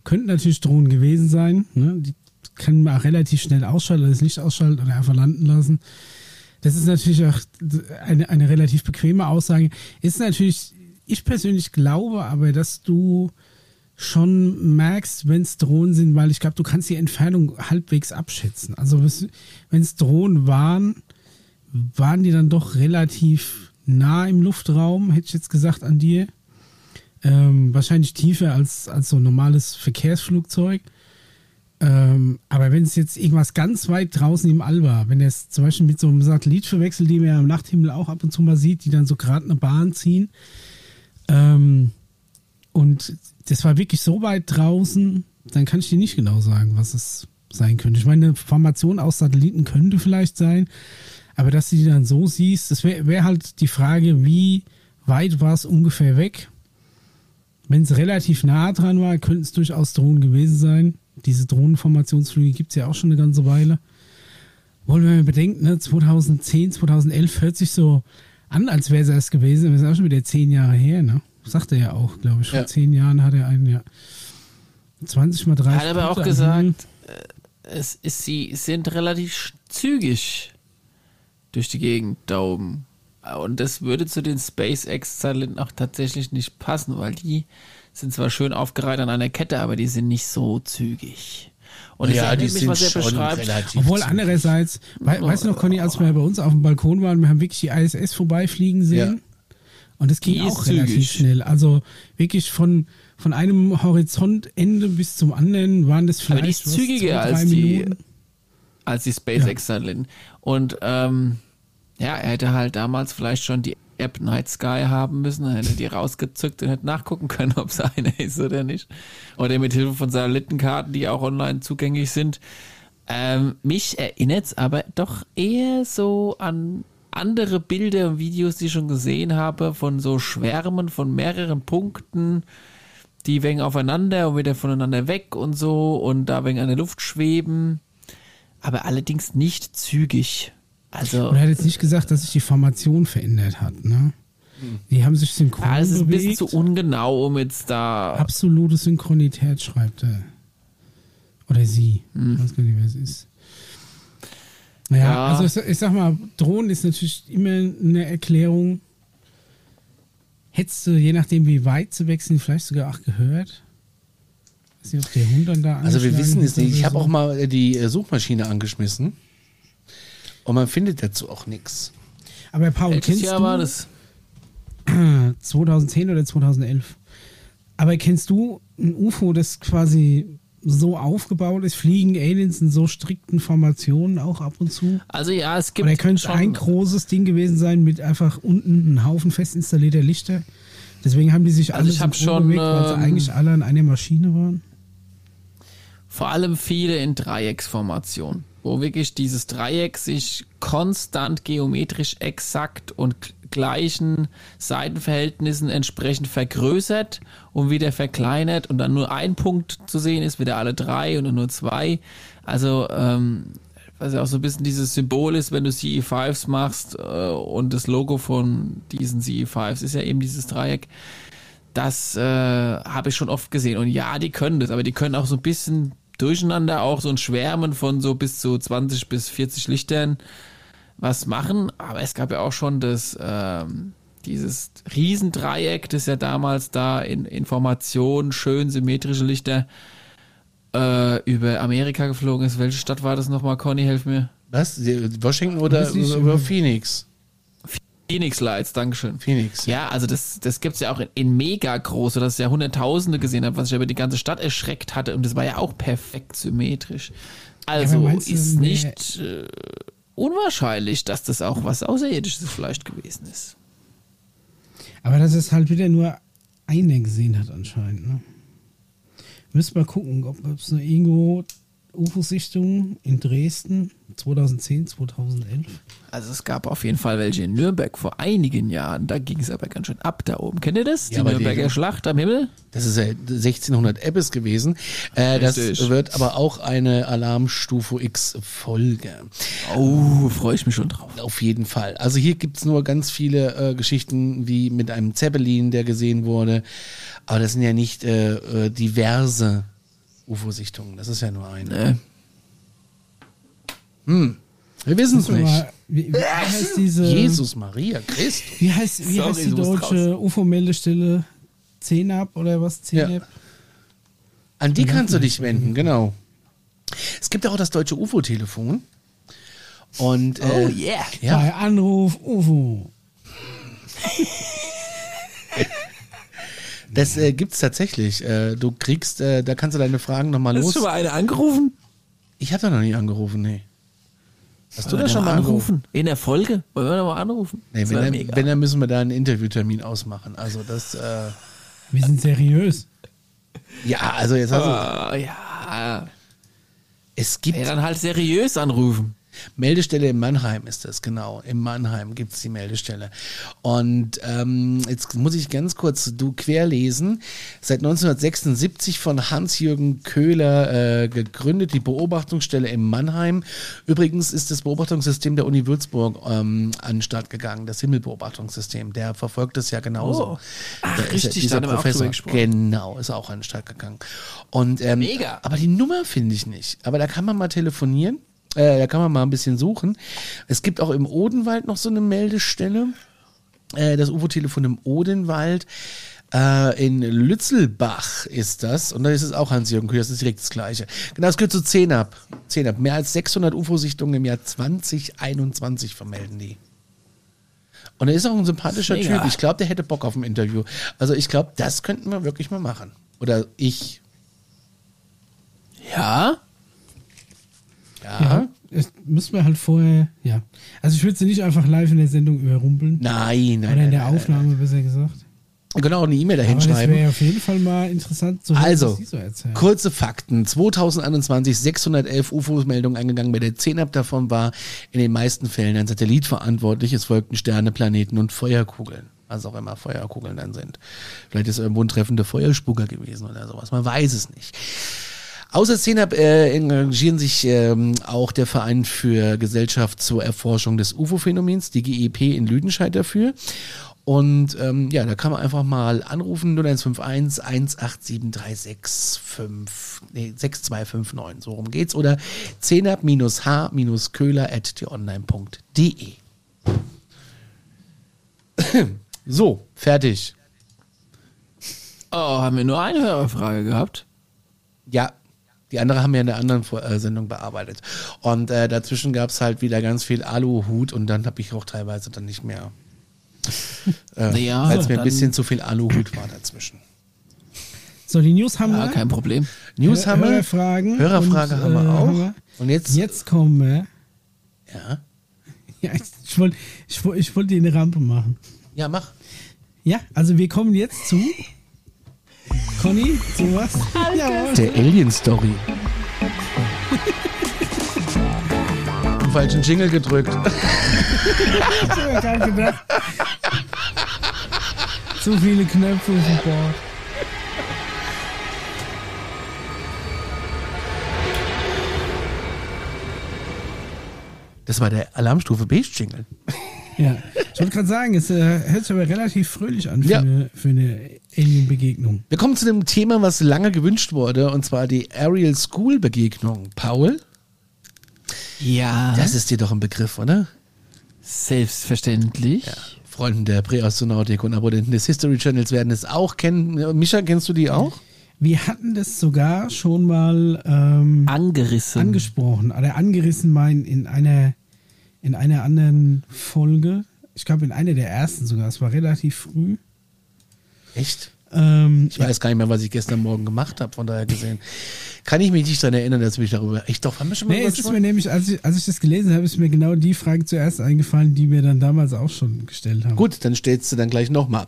könnte natürlich Drohnen gewesen sein. Ne? Die kann man auch relativ schnell ausschalten, das Licht ausschalten oder einfach landen lassen. Das ist natürlich auch eine, eine relativ bequeme Aussage. Ist natürlich, ich persönlich glaube aber, dass du schon merkst, wenn es Drohnen sind, weil ich glaube, du kannst die Entfernung halbwegs abschätzen. Also wenn es Drohnen waren, waren die dann doch relativ nah im Luftraum, hätte ich jetzt gesagt an dir. Ähm, wahrscheinlich tiefer als, als so ein normales Verkehrsflugzeug. Ähm, aber wenn es jetzt irgendwas ganz weit draußen im All war, wenn er es zum Beispiel mit so einem Satellit verwechselt, den man ja am Nachthimmel auch ab und zu mal sieht, die dann so gerade eine Bahn ziehen, ähm, und das war wirklich so weit draußen, dann kann ich dir nicht genau sagen, was es sein könnte. Ich meine, eine Formation aus Satelliten könnte vielleicht sein, aber dass du die dann so siehst, das wäre wär halt die Frage, wie weit war es ungefähr weg? Wenn es relativ nah dran war, könnten es durchaus Drohnen gewesen sein. Diese Drohnenformationsflüge gibt es ja auch schon eine ganze Weile. Wollen wir mal bedenken, ne, 2010, 2011 hört sich so an, als wäre es erst gewesen. Das ist auch schon wieder zehn Jahre her, ne? Sagt er ja auch, glaube ich. Vor Ja. zehn Jahren hat er einen, ja. 20 mal 30. Er hat aber auch Punkte gesagt, an- äh, es ist, sie sind relativ zügig durch die Gegend da oben. Und das würde zu den SpaceX-Satelliten auch tatsächlich nicht passen, weil die sind zwar schön aufgereiht an einer Kette, aber die sind nicht so zügig. Und ich erinnere mich, was er beschreibt. relativ Obwohl zügig. andererseits, wei weißt du noch, Conny, als wir bei uns auf dem Balkon waren, wir haben wirklich die ISS vorbeifliegen sehen. Und es ging auch relativ zügig. schnell. Also wirklich von, von einem Horizontende bis zum anderen waren das Aber vielleicht die ist was, zügiger zwei, drei als die, als die SpaceX-Satelliten. Und ähm, ja, er hätte halt damals vielleicht schon die App Night Sky haben müssen, dann hätte er die rausgezückt und hätte nachgucken können, ob es eine ist oder nicht. Oder mit Hilfe von Satellitenkarten, die auch online zugänglich sind. Ähm, mich erinnert es aber doch eher so an andere Bilder und Videos, die ich schon gesehen habe, von so Schwärmen von mehreren Punkten, die wegen aufeinander und wieder voneinander weg und so und da wegen an der Luft schweben, aber allerdings nicht zügig. Also, er hat jetzt nicht gesagt, dass sich die Formation verändert hat, ne? Die haben sich synchron Ja, es ist ein bisschen bewegt. zu ungenau, um jetzt da. Absolute Synchronität schreibt er. Oder sie. Hm. Ich weiß gar nicht, wer es ist. Naja, Ja. also ich, sag- ich sag mal, Drohnen ist natürlich immer eine Erklärung. Hättest du, je nachdem wie weit sie weg sind, vielleicht sogar auch gehört. nicht, ob der Hund dann da Also wir wissen es nicht. Ich habe auch mal äh, die äh, Suchmaschine angeschmissen. Und man findet dazu auch nichts. Aber Paul, Welches kennst Jahr du war das? 2010 oder 2011? Aber kennst du ein UFO, das quasi so aufgebaut ist? Fliegen Aliens in so strikten Formationen auch ab und zu? Also ja, es gibt Oder könnte schon, ein großes Ding gewesen sein mit einfach unten einem Haufen fest installierter Lichter? Deswegen haben die sich Also alle ich hab synchron schon, bewegt, weil sie ähm, eigentlich alle an einer Maschine waren. vor allem viele in Dreiecksformation, wo wirklich dieses Dreieck sich konstant geometrisch exakt und gleichen Seitenverhältnissen entsprechend vergrößert und wieder verkleinert und dann nur ein Punkt zu sehen ist, wieder alle drei und nur zwei. Also, ähm, was ja auch so ein bisschen dieses Symbol ist, wenn du CE5s machst äh, und das Logo von diesen CE5s ist ja eben dieses Dreieck. Das äh, habe ich schon oft gesehen. Und ja, die können das, aber die können auch so ein bisschen durcheinander auch so ein Schwärmen von so bis zu 20 bis 40 Lichtern was machen. Aber es gab ja auch schon das, ähm, dieses Riesendreieck, das ja damals da in Information, schön symmetrische Lichter äh, über Amerika geflogen ist. Welche Stadt war das nochmal, Conny? Helf mir. Was? Washington oder, aber- Phoenix? Phoenix Lights, Dankeschön. Phoenix. Ja, also das, das gibt's ja auch in, in mega groß, sodass ich ja Hunderttausende gesehen habe, was ich über die ganze Stadt erschreckt hatte. Und das war ja auch perfekt symmetrisch. Also aber du, ist nicht äh, unwahrscheinlich, dass das auch was Außerirdisches vielleicht gewesen ist. Aber dass es halt wieder nur einer gesehen hat anscheinend. Ne? Müssen mal gucken, ob ob es noch irgendwo UFO-Sichtungen in Dresden 2010, 2011. Also es gab auf jeden Fall welche in Nürnberg vor einigen Jahren. Da ging es aber ganz schön ab da oben. Kennt ihr das? Ja, die die- Nürnberger Schlacht am Himmel? Das ist ja 1600 Ebbes gewesen. Äh, das wird aber auch eine Alarmstufe X Folge. Oh, freue ich mich schon drauf. Auf jeden Fall. Also hier gibt's nur ganz viele äh, Geschichten wie mit einem Zeppelin, der gesehen wurde. Aber das sind ja nicht äh, äh, diverse UFO-Sichtungen. Das ist ja nur eine. Äh, Wir wissen es nicht. mal- Wie, wie heißt diese? Jesus Maria Christ. Wie heißt, wie Sorry, heißt die deutsche UFO-Meldestelle? CNAP oder was? CNAP? An die kannst du dich wenden, genau. Es gibt auch das deutsche UFO-Telefon. Und äh, oh yeah. ja, Bei Anruf UFO. Das äh, gibt's tatsächlich. Äh, du kriegst, äh, da kannst du deine Fragen nochmal Hast los. du schon mal eine angerufen? Ich habe da noch nie angerufen, nee. Hast du das wir schon noch mal angerufen? In der Folge? Wollen wir noch mal anrufen? Nee, wenn, dann, wenn, dann müssen wir da einen Interviewtermin ausmachen. Also das, äh, Wir sind seriös. ja, also jetzt hast du, Ah, ja. es gibt Ja, dann halt seriös anrufen. Meldestelle in Mannheim ist das, genau. In Mannheim gibt's die Meldestelle. Und ähm, jetzt muss ich ganz kurz du querlesen. Seit 1976 von Hans-Jürgen Köhler äh, gegründet, die Beobachtungsstelle in Mannheim. Übrigens ist das Beobachtungssystem der Uni Würzburg ähm, an den Start gegangen, das Himmelbeobachtungssystem. Der verfolgt es ja genauso. Oh. Ach, Der richtig, dieser Professor. Genau, ist auch an den Start gegangen. Und, ähm, Mega. Aber die Nummer finde ich nicht. Aber da kann man mal telefonieren. Äh, da kann man mal ein bisschen suchen. Es gibt auch im Odenwald noch so eine Meldestelle. Äh, das UFO-Telefon im Odenwald. Äh, in Lützelbach ist das. Und da ist es auch Hans-Jürgen Kühn. Das ist direkt das Gleiche. Genau, das gehört zu 10 ab. 10 ab. Mehr als 600 UFO-Sichtungen im Jahr 2021 vermelden die. Und er ist auch ein sympathischer Mega. Typ. Ich glaube, der hätte Bock auf ein Interview. Also ich glaube, das könnten wir wirklich mal machen. Oder ich. Ja? Ja. Ja. Das müssen wir halt vorher, ja. Also ich würde sie nicht einfach live in der Sendung überrumpeln. Nein, nein. Oder in nein, der nein, Aufnahme, besser gesagt. nein. Genau, eine E-Mail dahin Aber das wäre auf jeden Fall mal interessant zu hören, Also, was Sie so erzählen. kurze Fakten. 2021 611 UFO-Meldungen eingegangen. Bei der 10 ab davon war in den meisten Fällen ein Satellit verantwortlich. Es folgten Sterne, Planeten und Feuerkugeln. Was auch immer Feuerkugeln dann sind. Vielleicht ist irgendwo ein treffender Feuerspucker gewesen oder sowas. Man weiß es nicht. Außer CENAP äh, engagieren sich ähm, auch der Verein für Gesellschaft zur Erforschung des UFO-Phänomens, die GEP in Lüdenscheid dafür. Und ähm, ja, da kann man einfach mal anrufen, 0151 18736 nee, 6259, so rum geht's. Oder 10 at tonlinede So, fertig. Oh, haben wir nur eine Hörerfrage gehabt? Ja, die andere haben wir in der anderen äh, Sendung bearbeitet. Und äh, dazwischen gab es halt wieder ganz viel Aluhut und dann habe ich auch teilweise dann nicht mehr. Äh, Ja, weil es mir ein bisschen zu viel Aluhut war dazwischen. So, die News haben Ja, wir. kein Problem. News Hör- haben wir. Hörerfragen. Hörerfrage und, haben wir äh, auch. haben wir. Und jetzt, Jetzt kommen wir. Ja, Ja, ich, ich wollte ich, wollt- ich wollt dir eine Rampe machen. ja, mach. Ja, also wir kommen jetzt zu. Conny, zu was? Jawohl. Der Alien Story. Den falschen Jingle gedrückt. Zu viele Knöpfe auf dem Board. Das war der Alarmstufe Beige Jingle. Ja, ich wollte gerade sagen, es äh, hört sich aber relativ fröhlich an für, Ja. eine, für eine Alien-Begegnung. Wir kommen zu dem Thema, was lange gewünscht wurde, und zwar die Ariel School Begegnung. Paul, Ja, das ist dir doch ein Begriff, oder? selbstverständlich. Freunden der Präastronautik und Abonnenten des History Channels werden es auch kennen. Mischa, kennst du die auch? Wir hatten das sogar schon mal ähm, Angerissen. angesprochen, oder angerissen mein in einer in einer anderen Folge. Ich glaube in einer der ersten sogar. Es war relativ früh. Echt? Ähm, Ich weiß gar nicht mehr, was ich gestern Morgen gemacht habe, von daher gesehen. Kann ich mich nicht daran erinnern, dass wir darüber. Ich doch, haben wir schon mal Nee, es ist mir nämlich, als ich, als ich das gelesen habe, ist mir genau die Frage zuerst eingefallen, die wir dann damals auch schon gestellt haben. Gut, dann stellst du dann gleich nochmal.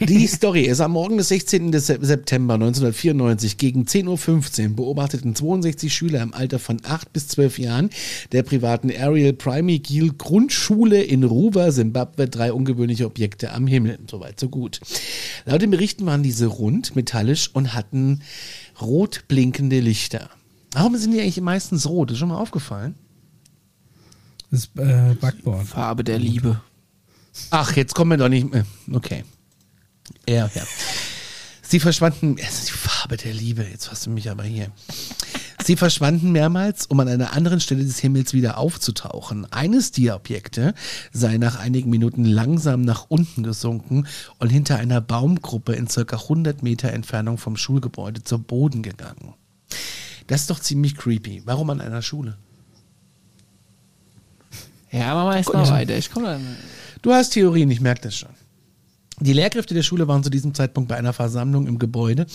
Die Story ist am Morgen des 16. des Se- September 1994 gegen 10.15 Uhr beobachteten 62 Schüler im Alter von 8 bis 12 Jahren der privaten Ariel Primary Gill Grundschule in Ruwa, Simbabwe, drei ungewöhnliche Objekte am Himmel. Soweit, so gut. Laut den Berichten waren diese rund, metallisch und hatten rot blinkende Lichter. Warum sind die eigentlich meistens rot? Ist schon mal aufgefallen? Das äh, Backboard. Farbe der Liebe. Ach, jetzt kommen wir doch nicht mehr. Okay. Ja, ja. Sie verschwanden, es ist die Farbe der Liebe, jetzt hast du mich aber hier. Sie verschwanden mehrmals, um an einer anderen Stelle des Himmels wieder aufzutauchen. Eines dieser Objekte sei nach einigen Minuten langsam nach unten gesunken und hinter einer Baumgruppe in circa 100 Meter Entfernung vom Schulgebäude zu Boden gegangen. Das ist doch ziemlich creepy. Warum an einer Schule? Ja, wir erst mal weiter. Ich komme dann. Du hast Theorien, ich merke das schon. Die Lehrkräfte der Schule waren zu diesem Zeitpunkt bei einer Versammlung im Gebäude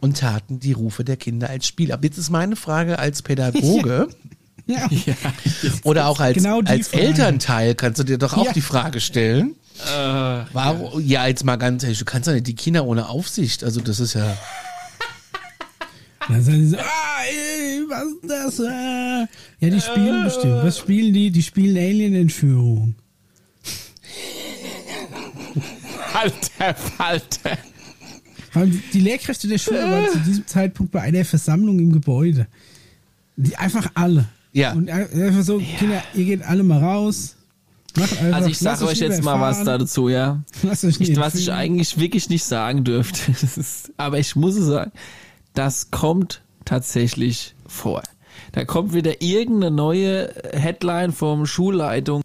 und taten die Rufe der Kinder als Spiel ab. Jetzt ist meine Frage als Pädagoge Ja. Ja. oder auch als, Genau als Frage. Elternteil kannst du dir doch auch Ja. die Frage stellen. Äh, Warum? Ja, jetzt mal ganz ehrlich, du kannst doch nicht die Kinder ohne Aufsicht. Also das ist ja. Dann sagen die so, ah, ey, was ist das? Äh? Ja, die spielen bestimmt. Was spielen die? Die spielen Alien-Entführung. Alter, Falter. Die Lehrkräfte der Schule waren zu diesem Zeitpunkt bei einer Versammlung im Gebäude. Die, einfach alle. Ja. Und einfach so, Kinder, ihr geht alle mal raus. Macht einfach, Also ich sage euch jetzt mal was dazu, ja. Lasst euch nicht Ich, was ich eigentlich wirklich nicht sagen dürfte. Ist, aber ich muss es sagen, das kommt tatsächlich vor. Da kommt wieder irgendeine neue Headline vom Schulleitungs-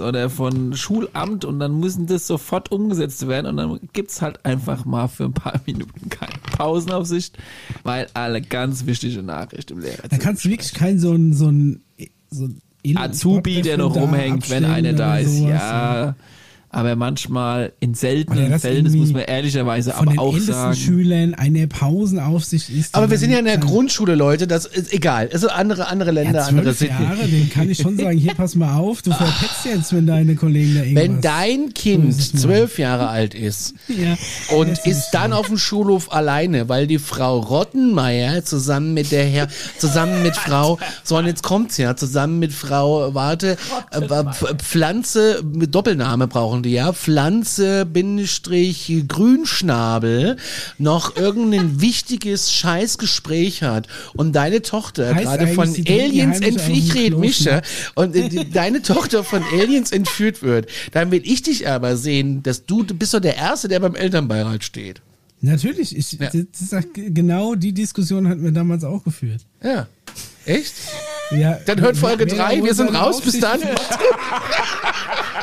oder von Schulamt und dann müssen das sofort umgesetzt werden und dann gibt's halt einfach mal für ein paar Minuten keine Pausenaufsicht, weil alle ganz wichtige Nachricht im Lehrer Da kannst du wirklich keinen so ein, so ein, so ein Azubi, der noch rumhängt, wenn einer da ist. sowas. Ja, aber manchmal in seltenen das Fällen, das muss man ehrlicherweise Von aber den auch ältesten sagen. Schülern eine Pausenaufsicht ist. Aber wir sind ja in der Grundschule, Leute. Das ist egal. Also andere, andere Länder, Ja, andere Sitten. Jahre, den kann ich schon sagen, hier pass mal auf, du verpetzt jetzt, wenn deine Kollegen da irgendwas... Wenn dein Kind zwölf Jahre alt ist ja, und das ist dann auf dem Schulhof alleine, weil die Frau Rottenmeier zusammen mit der Herr, zusammen mit Frau, so und jetzt kommt's ja, zusammen mit Frau, warte, äh, Pf- Pflanze mit Doppelname brauchen machen die, ja, Pflanze, Bindestrich, Grünschnabel noch irgendein wichtiges Scheißgespräch hat und deine Tochter Heißt gerade von Aliens entführt, ich rede Schnaps? und äh, die, deine Tochter von Aliens entführt wird, dann will ich dich aber sehen, dass du, du bist doch der Erste, der beim Elternbeirat steht. Natürlich, ich, Ja. das genau die Diskussion hatten wir damals auch geführt. Ja. Echt? Ja, Dann hört Folge wer da 3, wohl wir sind raus, bis dann.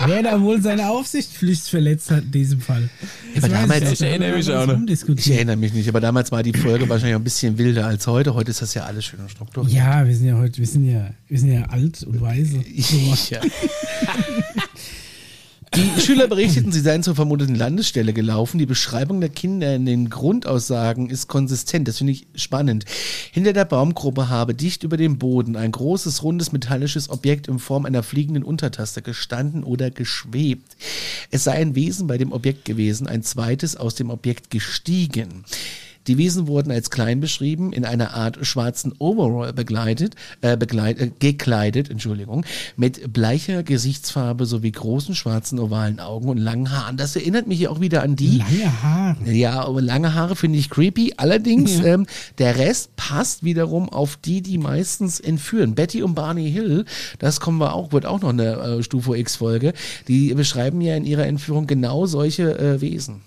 Wer da wohl seine Aufsichtspflicht verletzt hat in diesem Fall. Aber damals- Ich da erinnere mich auch noch. Ich erinnere mich nicht, aber damals war die Folge wahrscheinlich auch ein bisschen wilder als heute. Heute ist das ja alles schön und strukturiert. Ja, wir sind ja heute, wir sind ja, wir sind ja alt und weise. Ja. Die Schüler berichteten, sie seien zur vermuteten Landesstelle gelaufen. Die Beschreibung der Kinder in den Grundaussagen ist konsistent. Das finde ich spannend. Hinter der Baumgruppe habe dicht über dem Boden ein großes, rundes, metallisches Objekt in Form einer fliegenden Untertaste gestanden oder geschwebt. Es sei ein Wesen bei dem Objekt gewesen, ein zweites aus dem Objekt gestiegen. Die Wesen wurden als klein beschrieben, in einer Art schwarzen Overall begleitet, äh, begleit, äh, gekleidet, Entschuldigung, mit bleicher Gesichtsfarbe sowie großen schwarzen ovalen Augen und langen Haaren. Das erinnert mich hier auch wieder an die. Lange Haare. Ja, aber lange Haare finde ich creepy. Allerdings, Ja. ähm, der Rest passt wiederum auf die, die meistens entführen. Betty und Barney Hill, das kommen wir auch, wird auch noch eine äh, Stufe X-Folge. Die beschreiben ja in ihrer Entführung genau solche äh, Wesen.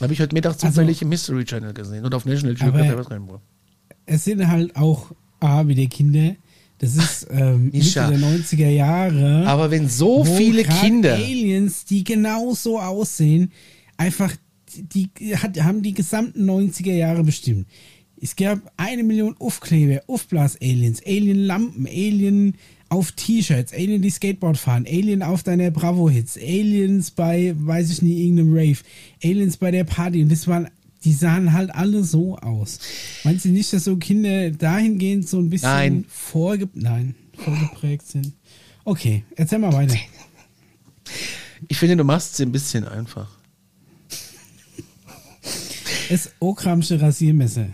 Habe ich heute Mittag zufällig im Mystery Channel gesehen und auf National Geographic. Es sind halt auch A, wie der Kinder. Das ist ähm, Mitte der 90er Jahre. Aber wenn so viele Kinder. Aliens, die genau so aussehen, einfach, die, die hat, haben die gesamten 90er Jahre bestimmt. Es gab eine Million Aufkleber, Aufblas-Aliens, Alien-Lampen, Alien auf T-Shirts, Alien, die Skateboard fahren, Alien auf deiner Bravo-Hits, Aliens bei, weiß ich nicht, irgendeinem Rave, Aliens bei der Party. Und das waren, die sahen halt alle so aus. Meinst du nicht, dass so Kinder dahingehend so ein bisschen Nein. vorge Nein, vorgeprägt sind? Okay, erzähl mal weiter. Ich finde, du machst es ein bisschen einfach. Das Okramsche Rasiermesser.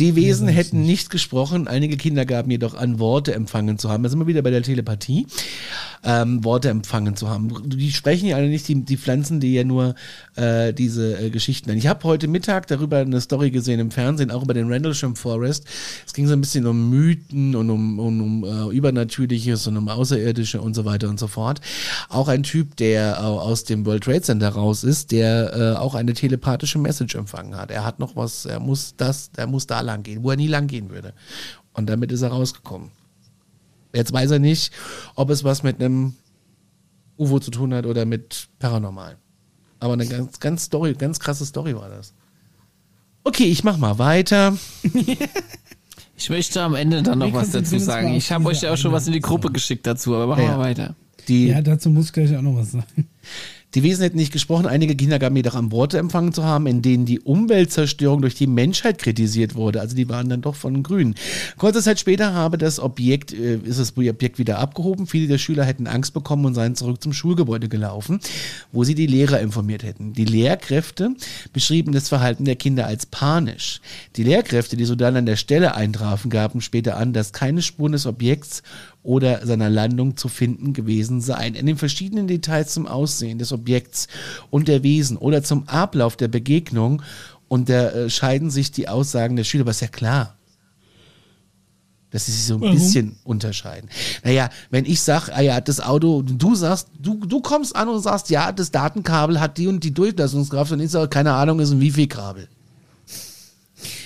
Die Wesen Ja, hätten nicht gesprochen, einige Kinder gaben jedoch an, Worte empfangen zu haben. Da sind wir wieder bei der Telepathie, ähm, Worte empfangen zu haben. Die sprechen ja alle nicht, die, die pflanzen dir ja nur äh, diese äh, Geschichten an. Ich habe heute Mittag darüber eine Story gesehen im Fernsehen, auch über den Rendlesham Forest. Es ging so ein bisschen um Mythen und um, um, um äh, Übernatürliches und um Außerirdische und so weiter und so fort. Auch ein Typ, der äh, aus dem World Trade Center raus ist, der äh, auch eine telepathische Message empfangen hat. Er hat noch was, er muss das, er muss da lang gehen, wo er nie lang gehen würde. Und damit ist er rausgekommen. Jetzt weiß er nicht, ob es was mit einem UFO zu tun hat oder mit Paranormal. Aber eine ganz, ganz Story, ganz krasse Story war das. Okay, ich mach mal weiter. Ich möchte am Ende dann noch Wir was dazu sagen. Ich habe euch ja auch schon was in die Gruppe geschickt dazu, aber machen Ja, wir ja. weiter. Die, Ja, dazu muss ich gleich auch noch was sagen. Die Wesen hätten nicht gesprochen. Einige Kinder gaben jedoch an Worte empfangen zu haben, in denen die Umweltzerstörung durch die Menschheit kritisiert wurde. Also die waren dann doch von Grün. Kurze Zeit später habe das Objekt, äh, ist das Objekt wieder abgehoben. Viele der Schüler hätten Angst bekommen und seien zurück zum Schulgebäude gelaufen, wo sie die Lehrer informiert hätten. Die Lehrkräfte beschrieben das Verhalten der Kinder als panisch. Die Lehrkräfte, die so dann an der Stelle eintrafen, gaben später an, dass keine Spuren des Objekts oder seiner Landung zu finden gewesen seien. In den verschiedenen Details zum Aussehen des Objekts und der Wesen oder zum Ablauf der Begegnung unterscheiden sich die Aussagen der Schüler, aber ist ja klar. Dass sie sich so ein Warum? bisschen unterscheiden. Naja, wenn ich sage, ah ja, das Auto, du sagst, du, du kommst an und sagst, ja, das Datenkabel hat die und die Durchlassungskraft und ich sage, keine Ahnung, ist ein Wifi-Kabel.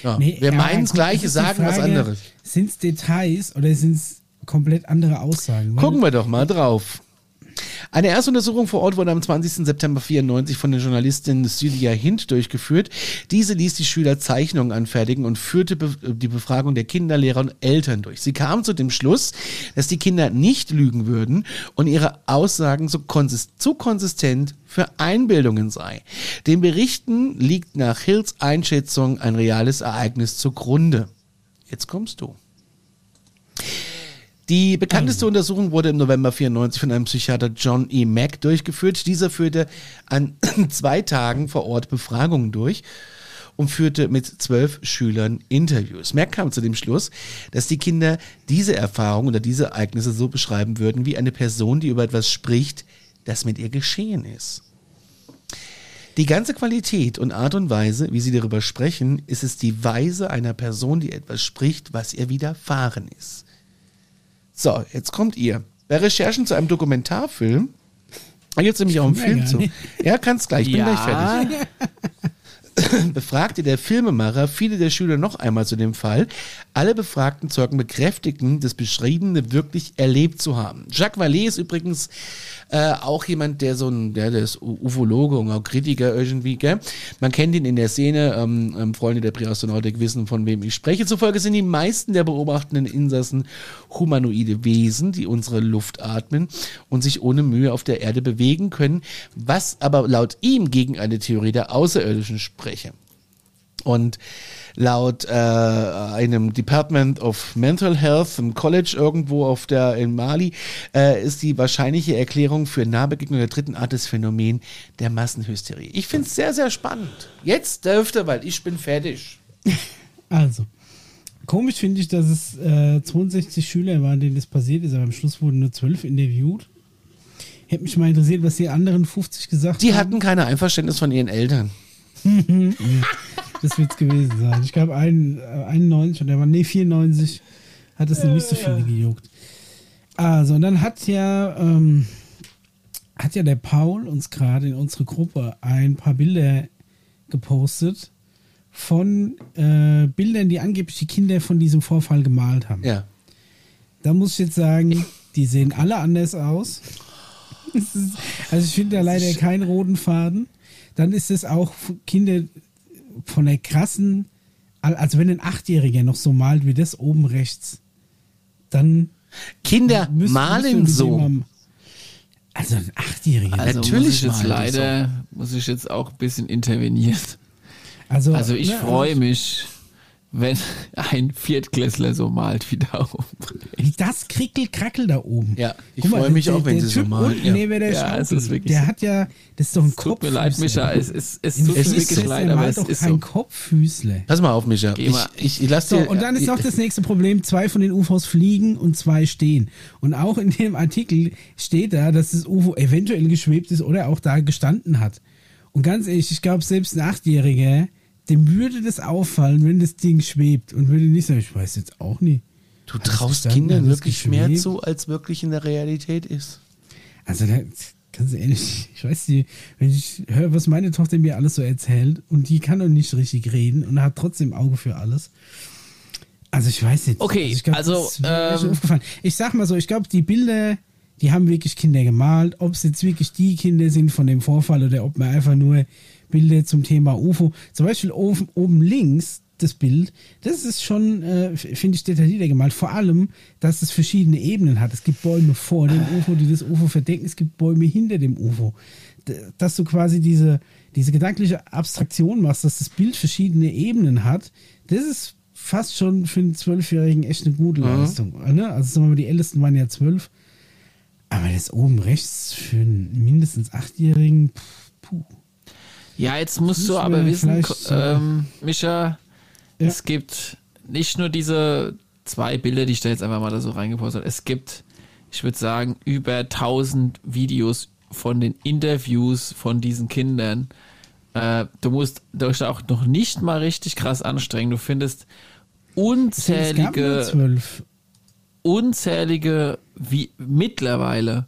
Ja, Nee, wir meinen das Gleiche, sagen was anderes. Sind es Details oder sind es komplett andere Aussagen? Gucken wir doch mal drauf. Eine erste Untersuchung vor Ort wurde am 20. September 94 von der Journalistin Celia Hint durchgeführt. Diese ließ die Schüler Zeichnungen anfertigen und führte be die Befragung der Kinder, Lehrer und Eltern durch. Sie kam zu dem Schluss, dass die Kinder nicht lügen würden und ihre Aussagen so konsist zu konsistent für Einbildungen sei. Den Berichten liegt nach Hills Einschätzung ein reales Ereignis zugrunde. Jetzt kommst du. Die bekannteste Untersuchung wurde im November 94 von einem Psychiater John E. Mack durchgeführt. Dieser führte an zwei Tagen vor Ort Befragungen durch und führte mit zwölf Schülern Interviews. Mack kam zu dem Schluss, dass die Kinder diese Erfahrung oder diese Ereignisse so beschreiben würden wie eine Person, die über etwas spricht, das mit ihr geschehen ist. Die ganze Qualität und Art und Weise, wie sie darüber sprechen, ist es die Weise einer Person, die etwas spricht, was ihr widerfahren ist. So, jetzt kommt ihr. Bei Recherchen zu einem Dokumentarfilm, es nämlich auch einen Film zu. Ja, kannst gleich, ich bin gleich fertig. befragte der Filmemacher viele der Schüler noch einmal zu dem Fall. Alle befragten Zeugen bekräftigten, das Beschriebene wirklich erlebt zu haben. Jacques Vallée ist übrigens äh, auch jemand, der so ein, der, der ist Ufologe und auch Kritiker irgendwie, gell? Man kennt ihn in der Szene, ähm, ähm, Freunde der Präastronautik wissen, von wem ich spreche. Zufolge sind die meisten der beobachtenden Insassen humanoide Wesen, die unsere Luft atmen und sich ohne Mühe auf der Erde bewegen können, was aber laut ihm gegen eine Theorie der Außerirdischen spreche. Und laut äh, einem Department of Mental Health im College irgendwo auf der in Mali äh, ist die wahrscheinliche Erklärung für Nahbegegnung der dritten Art des Phänomen der Massenhysterie. Ich finde es sehr, sehr spannend. Jetzt dürfte, weil ich bin fertig. Also, komisch finde ich, dass es äh, 62 Schüler waren, denen das passiert ist, aber am Schluss wurden nur 12 interviewt. Hätte mich mal interessiert, was die anderen 50 gesagt Die haben. hatten kein Einverständnis von ihren Eltern. Das wird es gewesen sein. Ich glaube, ein, äh, 91 oder war, nee, 94 hat es nicht so viele gejuckt. Also, und dann hat ja, ähm, hat ja der Paul uns gerade in unsere Gruppe ein paar Bilder gepostet von äh, Bildern, die angeblich die Kinder von diesem Vorfall gemalt haben. Ja. Da muss ich jetzt sagen, die sehen alle anders aus. Ist- also ich finde da leider keinen roten Faden. Dann ist es auch Kinder von der krassen, al- also wenn ein Achtjähriger noch so malt wie das oben rechts, dann Kinder müsst- malen so. Also ein Achtjähriger. Also Natürlich muss ich jetzt leider, muss ich jetzt auch ein bisschen intervenieren. Also, Also ich ne, freue also mich, wenn ein Viertklässler so malt wie da oben. Wie das Krickel-Krackel da oben. Ja, ich freue mich der- auch, wenn sie so malen, unten ja. neben der Ja, es ist wirklich der so. hat ja, das ist doch ein Tut mir leid, Micha, es, es, es tut mir Es ist wirklich leid, er aber es doch ist kein so. Kopffüßle. Pass mal auf, Micha. Ich, ich, ich lass So, dir. und dann ist noch das nächste Problem, zwei von den UFOs fliegen und zwei stehen. Und auch in dem Artikel steht da, dass das UFO eventuell geschwebt ist oder auch da gestanden hat. Und ganz ehrlich, ich glaube, selbst ein Achtjähriger, dem würde das auffallen, wenn das Ding schwebt und würde nicht sagen, ich weiß jetzt auch nicht. Du Hat traust? Kindern wirklich mehr zu, als wirklich in der Realität ist. Also, ganz ehrlich, ich weiß nicht, wenn ich höre, was meine Tochter mir alles so erzählt und die kann doch nicht richtig reden und hat trotzdem Auge für alles. Also, ich weiß nicht. Okay, ich glaub, also, ähm. Ich sag mal so, ich glaube, die Bilder, die haben wirklich Kinder gemalt. Ob es jetzt wirklich die Kinder sind von dem Vorfall oder ob man einfach nur Bilder zum Thema UFO, zum Beispiel oben, oben links, das Bild, das ist schon, äh, finde ich, detaillierter gemalt. Vor allem, dass es verschiedene Ebenen hat. Es gibt Bäume vor dem UFO, die das UFO verdecken. Es gibt Bäume hinter dem UFO. Dass du quasi diese, diese gedankliche Abstraktion machst, dass das Bild verschiedene Ebenen hat, das ist fast schon für einen Zwölfjährigen echt eine gute Leistung. Ne? Also sagen wir mal, die Ältesten waren ja zwölf. Aber das oben rechts für einen mindestens Achtjährigen, pff, puh. Ja, jetzt musst du aber wissen, ähm, Micha, Ja. es gibt nicht nur diese zwei Bilder, die ich da jetzt einfach mal da so reingepostet habe. Es gibt, ich würde sagen, über 1000 Videos von den Interviews von diesen Kindern. Äh, du musst dich da auch noch nicht mal richtig krass anstrengen. Du findest Es gab nur unzählige zwölf. Unzählige wie mittlerweile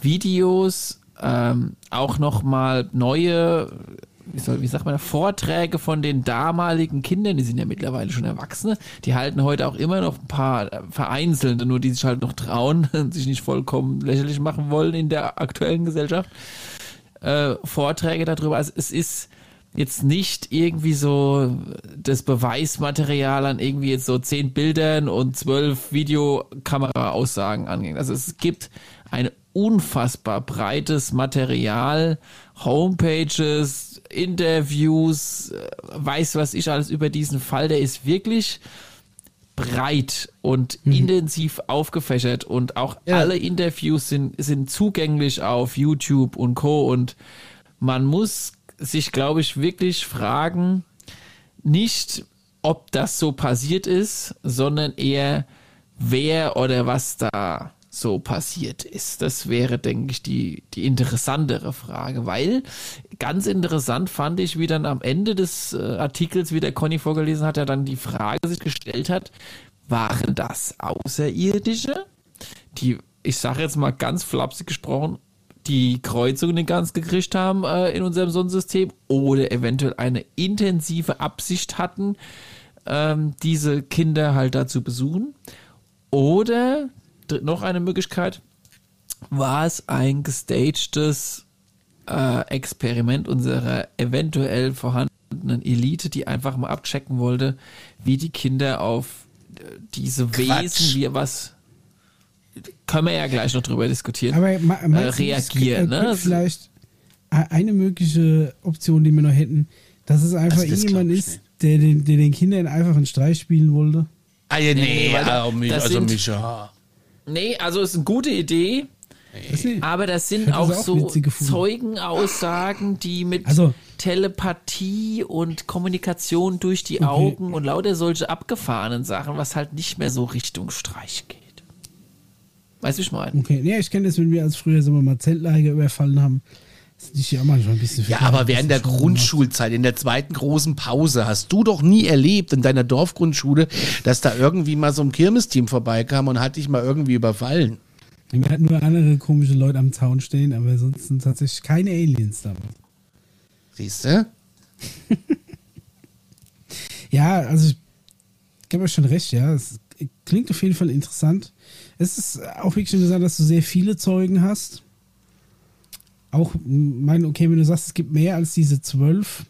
Videos, ähm, auch noch mal neue, wie, soll, wie sagt man, Vorträge von den damaligen Kindern, die sind ja mittlerweile schon Erwachsene, die halten heute auch immer noch ein paar äh, vereinzelte, nur die sich halt noch trauen, sich nicht vollkommen lächerlich machen wollen in der aktuellen Gesellschaft. Äh, Vorträge darüber. Also es ist jetzt nicht irgendwie so das Beweismaterial an irgendwie jetzt so zehn Bildern und zwölf Videokamera-Aussagen angehen. Also es gibt ein unfassbar breites Material, Homepages, Interviews, weiß was ich alles über diesen Fall. Der ist wirklich breit und intensiv aufgefächert und auch Ja. alle Interviews sind, sind zugänglich auf YouTube und Co. Und man muss sich, glaube ich, wirklich fragen, nicht, ob das so passiert ist, sondern eher, wer oder was da so passiert ist. Das wäre, denke ich, die, die interessantere Frage, weil ganz interessant fand ich, wie dann am Ende des äh, Artikels, wie der Conny vorgelesen hat, er dann die Frage sich gestellt hat, waren das Außerirdische, die, ich sage jetzt mal ganz flapsig gesprochen, die Kreuzung nicht ganz gekriegt haben äh, in unserem Sonnensystem oder eventuell eine intensive Absicht hatten, ähm, diese Kinder halt dazu besuchen. Oder noch eine Möglichkeit, war es ein gestagtes äh, Experiment unserer eventuell vorhandenen Elite, die einfach mal abchecken wollte, wie die Kinder auf äh, diese Quatsch. Wesen, wie was können wir ja gleich noch drüber diskutieren, Aber äh, reagieren. Ne? vielleicht e- eine mögliche Option, die wir noch hätten, dass es einfach Also das irgendjemand ist, der den, der den Kindern einfach einen Streich spielen wollte. Ah, ja, nee, Nee, da- also, mich- das also sind- Micha. Nee, also ist eine gute Idee, aber das sind auch auch so. Zeugenaussagen, die mit Also- Telepathie und Kommunikation durch die Augen und lauter solche abgefahrenen Sachen, was halt nicht mehr so Richtung Streich geht. Weißt du, wie ich meine? Okay, ja, ich kenne das, wenn wir als früher sagen wir mal Zeltlager überfallen haben. Das ist ja manchmal ein bisschen Ja, aber während der Grundschulzeit, in der zweiten großen Pause, hast du doch nie erlebt in deiner Dorfgrundschule, dass da irgendwie mal so ein Kirmesteam vorbeikam und hat dich mal irgendwie überfallen. Wir hatten nur andere komische Leute am Zaun stehen, aber sonst sind tatsächlich keine Aliens da. Siehst du? Ja, also ich gebe euch schon recht, ja. Es klingt auf jeden Fall interessant. Es ist auch wirklich interessant, dass du sehr viele Zeugen hast. Auch, mein, okay, wenn du sagst, es gibt mehr als diese zwölf.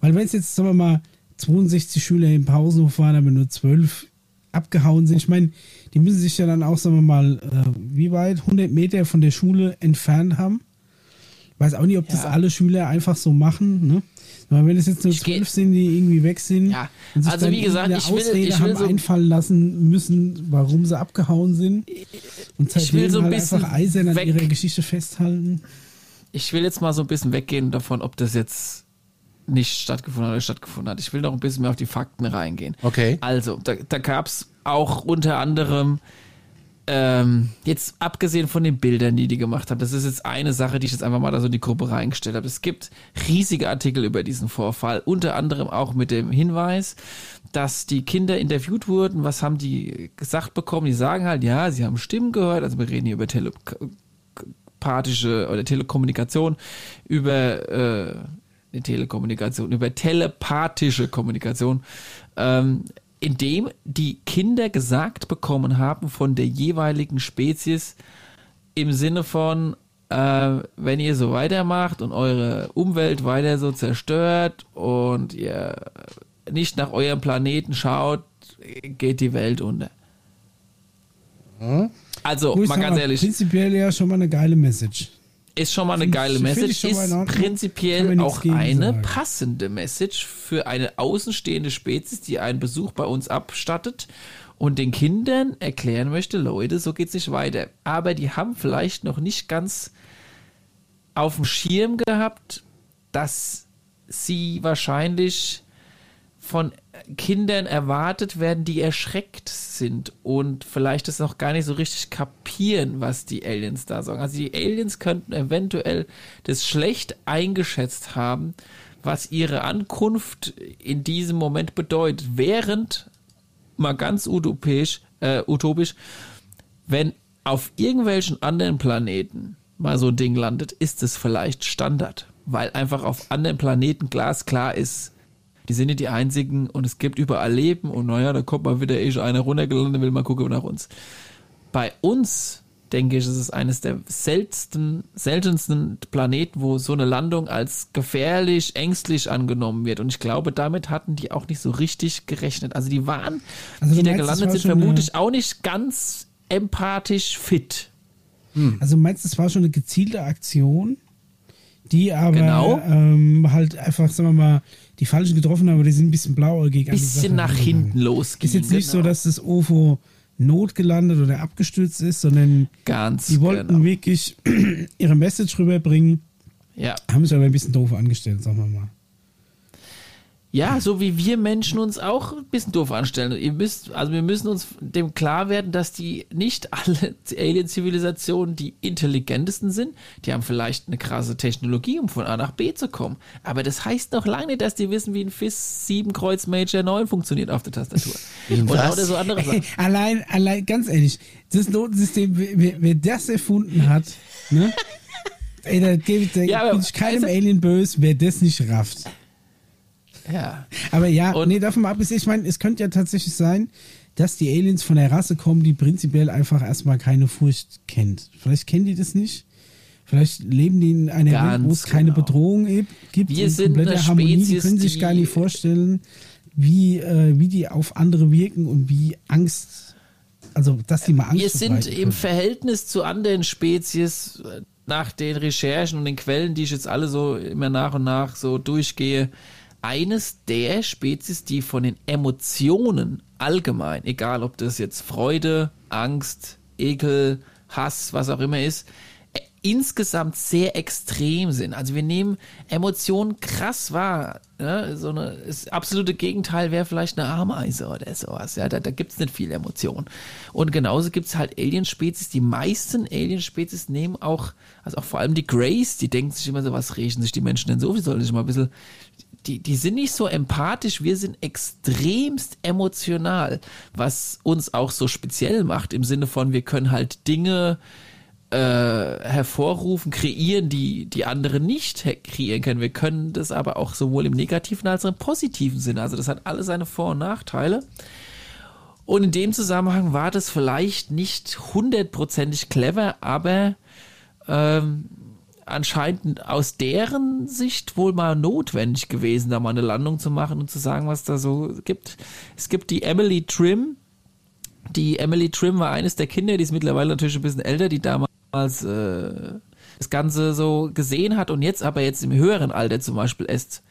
Weil wenn es jetzt, sagen wir mal, 62 Schüler im Pausenhof waren, aber nur zwölf abgehauen sind, ich meine, die müssen sich ja dann auch, sagen wir mal, äh, wie weit? 100 Meter von der Schule entfernt haben. Weiß auch nicht, ob das Ja. alle Schüler einfach so machen, ne? Aber wenn es jetzt nur Ich zwölf sind, die irgendwie weg sind, Ja, und sich also dann wie gesagt, ich will- Ausrede ich will haben so- einfallen lassen müssen, warum sie abgehauen sind. Und Ich will so ein halt bisschen einfach eisern an weg- ihrer Geschichte festhalten. Ich will jetzt mal so ein bisschen weggehen davon, ob das jetzt nicht stattgefunden hat oder stattgefunden hat. Ich will noch ein bisschen mehr auf die Fakten reingehen. Okay. Also, da, da gab es auch unter anderem, ähm, jetzt abgesehen von den Bildern, die die gemacht haben, das ist jetzt eine Sache, die ich jetzt einfach mal da so in die Gruppe reingestellt habe. Es gibt riesige Artikel über diesen Vorfall, unter anderem auch mit dem Hinweis, dass die Kinder interviewt wurden. Was haben die gesagt bekommen? Die sagen halt, ja, sie haben Stimmen gehört, also wir reden hier über telepathische oder Telekommunikation, über äh, Telekommunikation, über telepathische Kommunikation, ähm, indem die Kinder gesagt bekommen haben von der jeweiligen Spezies im Sinne von, äh, wenn ihr so weitermacht und eure Umwelt weiter so zerstört und ihr nicht nach eurem Planeten schaut, geht die Welt unter. Also, Wo ich mal ganz ehrlich, Prinzipiell ja schon mal eine geile Message. Ist schon mal eine Find geile ich- Message, ist prinzipiell auch eine sagen. passende Message für eine außenstehende Spezies, die einen Besuch bei uns abstattet und den Kindern erklären möchte, Leute, so geht's nicht weiter. Aber die haben vielleicht noch nicht ganz auf dem Schirm gehabt, dass sie wahrscheinlich von Kindern erwartet werden, die erschreckt sind und vielleicht das noch gar nicht so richtig kapieren, was die Aliens da sagen. Also die Aliens könnten eventuell das schlecht eingeschätzt haben, was ihre Ankunft in diesem Moment bedeutet, während mal ganz utopisch, äh, utopisch, wenn auf irgendwelchen anderen Planeten mal so ein Ding landet, ist es vielleicht Standard, weil einfach auf anderen Planeten glasklar ist, die sind nicht die einzigen und es gibt überall Leben und naja, da kommt mal wieder eh schon einer runtergelandet, will mal gucken nach uns. Bei uns, denke ich, ist es eines der seltensten, seltensten Planeten, wo so eine Landung als gefährlich, ängstlich angenommen wird. Und ich glaube, damit hatten die auch nicht so richtig gerechnet. Also die waren, Also du die da gelandet sind, vermutlich auch nicht ganz empathisch fit. Also du meinst, es war schon eine gezielte Aktion, die aber Genau. ähm, halt einfach, sagen wir mal, die Falschen getroffen haben, aber die sind ein bisschen blauäugig. Bisschen nach hinten losging. Ist jetzt nicht so, genau. dass das UFO notgelandet oder abgestürzt ist, sondern Ganz die wollten genau. wirklich ihre Message rüberbringen, Ja. haben sich aber ein bisschen doof angestellt, sagen wir mal. Ja, so wie wir Menschen uns auch ein bisschen doof anstellen. Ihr müsst, also wir müssen uns dem klar werden, dass die nicht alle Alien-Zivilisationen die intelligentesten sind. Die haben vielleicht eine krasse Technologie, um von A nach B zu kommen. Aber das heißt noch lange nicht, dass die wissen, wie ein FIS 7 Kreuz Major 9 funktioniert auf der Tastatur. Und oder so andere Sachen. allein, allein, ganz ehrlich, das Notensystem, wer, wer das erfunden hat, ne? Ey, da, gebe, da Ja, bin ich keinem du- Alien böse, wer das nicht rafft. Ja. Aber ja, Und- nee, davon mal abgesehen, ich meine, es könnte ja tatsächlich sein, dass die Aliens von der Rasse kommen, die prinzipiell einfach erstmal keine Furcht kennt. Vielleicht kennen die das nicht. Vielleicht leben die in einer Welt, wo es keine genau. Bedrohung e- gibt. Wir sind komplette eine Harmonie. Die Spezies, können sich die- gar nicht vorstellen, wie, äh, wie die auf andere wirken und wie Angst, also dass die mal Angst Wir sind im. Verhältnis zu anderen Spezies äh, nach den Recherchen und den Quellen, die ich jetzt alle so immer nach und nach so durchgehe, eines der Spezies, die von den Emotionen allgemein, egal ob das jetzt Freude, Angst, Ekel, Hass, was auch immer ist, äh, insgesamt sehr extrem sind. Also wir nehmen Emotionen krass wahr. Ne? So eine, das absolute Gegenteil wäre vielleicht eine Ameise oder sowas. Ja, da, da gibt es nicht viel Emotion. Und genauso gibt es halt Alien-Spezies. Die meisten Alien-Spezies nehmen auch, also auch vor allem die Greys, die denken sich immer so, was riechen sich die Menschen denn so? Wie soll ich mal ein bisschen die, die sind nicht so empathisch, wir sind extremst emotional, was uns auch so speziell macht, im Sinne von, wir können halt Dinge äh, hervorrufen, kreieren, die die anderen nicht kreieren können. Wir können das aber auch sowohl im negativen als auch im positiven Sinne. Also das hat alle seine Vor- und Nachteile. Und in dem Zusammenhang war das vielleicht nicht hundertprozentig clever, aber ähm, anscheinend aus deren Sicht wohl mal notwendig gewesen, da mal eine Landung zu machen und zu sagen, was da so gibt. Es gibt die Emily Trim. Die Emily Trim war eines der Kinder, die ist mittlerweile natürlich ein bisschen älter, die damals äh, das Ganze so gesehen hat und jetzt aber jetzt im höheren Alter zum Beispiel erst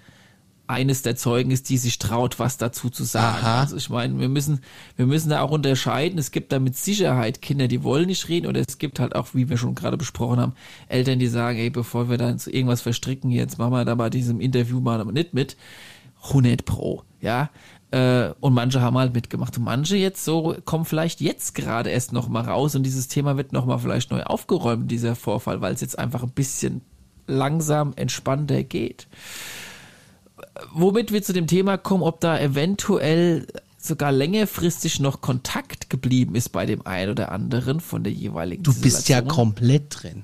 eines der Zeugen ist, die sich traut, was dazu zu sagen. Aha. Also ich meine, wir müssen, wir müssen da auch unterscheiden. Es gibt da mit Sicherheit Kinder, die wollen nicht reden, oder es gibt halt auch, wie wir schon gerade besprochen haben, Eltern, die sagen, ey, bevor wir da irgendwas verstricken, jetzt machen wir da bei diesem Interview mal nicht mit. 100 pro, ja. Äh, Und manche haben halt mitgemacht. Und manche jetzt so kommen vielleicht jetzt gerade erst noch mal raus und dieses Thema wird noch mal vielleicht neu aufgeräumt, dieser Vorfall, weil es jetzt einfach ein bisschen langsam entspannter geht womit wir zu dem Thema kommen, ob da eventuell sogar längerfristig noch Kontakt geblieben ist bei dem einen oder anderen von der jeweiligen Du bist ja komplett drin.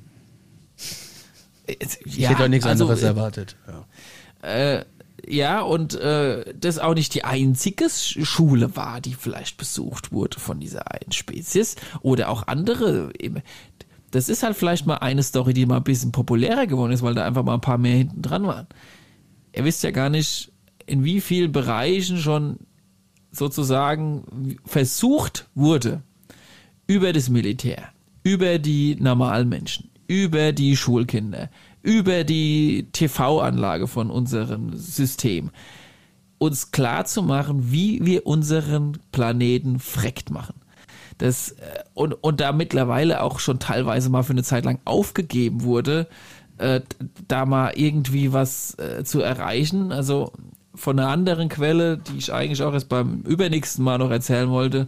Ich Ich hätte auch nichts also, anderes erwartet. Ja. Äh, ja, und äh, das auch nicht die einzige Sch- Schule war, die vielleicht besucht wurde von dieser einen Spezies oder auch andere. Das ist halt vielleicht mal eine Story, die mal ein bisschen populärer geworden ist, weil da einfach mal ein paar mehr hinten dran waren. Ihr wisst ja gar nicht, in wie vielen Bereichen schon sozusagen versucht wurde, über das Militär, über die normalen Menschen, über die Schulkinder, über die TV-Anlage von unserem System, uns klar zu machen, wie wir unseren Planeten freckt machen. Das, äh, und, und da mittlerweile auch schon teilweise mal für eine Zeit lang aufgegeben wurde, äh, da mal irgendwie was äh, zu erreichen. Also von einer anderen Quelle, die ich eigentlich auch erst beim übernächsten Mal noch erzählen wollte,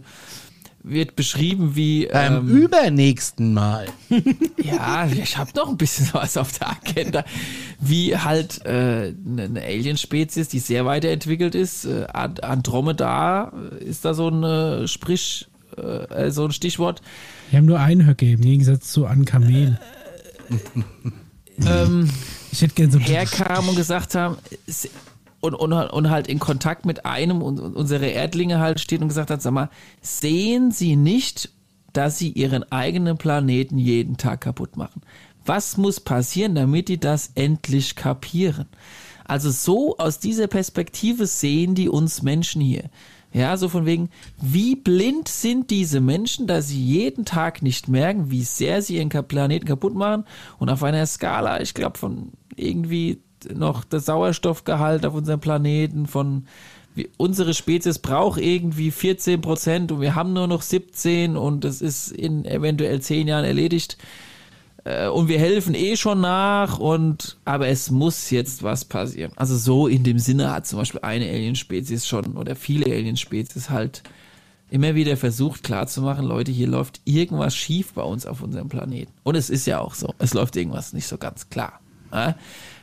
wird beschrieben, wie Beim ähm, übernächsten Mal. ja, ich habe noch ein bisschen was auf der Agenda. Wie halt äh, eine, eine Alien-Spezies, die sehr weiterentwickelt ist. Äh, And- Andromeda ist da so ein äh, Sprich, äh, so ein Stichwort. Wir haben nur einen Höcke im Gegensatz zu an Kamel. Ähm, Ich hätte gerne so herkamen und gesagt haben, und, und, und halt in Kontakt mit einem und, und unsere Erdlinge halt steht und gesagt hat, sag mal, sehen Sie nicht, dass Sie Ihren eigenen Planeten jeden Tag kaputt machen? Was muss passieren, damit die das endlich kapieren? Also so aus dieser Perspektive sehen die uns Menschen hier. Ja, so von wegen, wie blind sind diese Menschen, dass sie jeden Tag nicht merken, wie sehr sie ihren Planeten kaputt machen und auf einer Skala, ich glaube, von irgendwie noch der Sauerstoffgehalt auf unserem Planeten von wie, unsere Spezies braucht irgendwie 14 Prozent und wir haben nur noch 17 und das ist in eventuell 10 Jahren erledigt äh, und wir helfen eh schon nach und aber es muss jetzt was passieren. Also so in dem Sinne hat zum Beispiel eine Alienspezies schon oder viele Alienspezies halt immer wieder versucht klarzumachen, Leute, hier läuft irgendwas schief bei uns auf unserem Planeten. Und es ist ja auch so. Es läuft irgendwas nicht so ganz klar. Ja?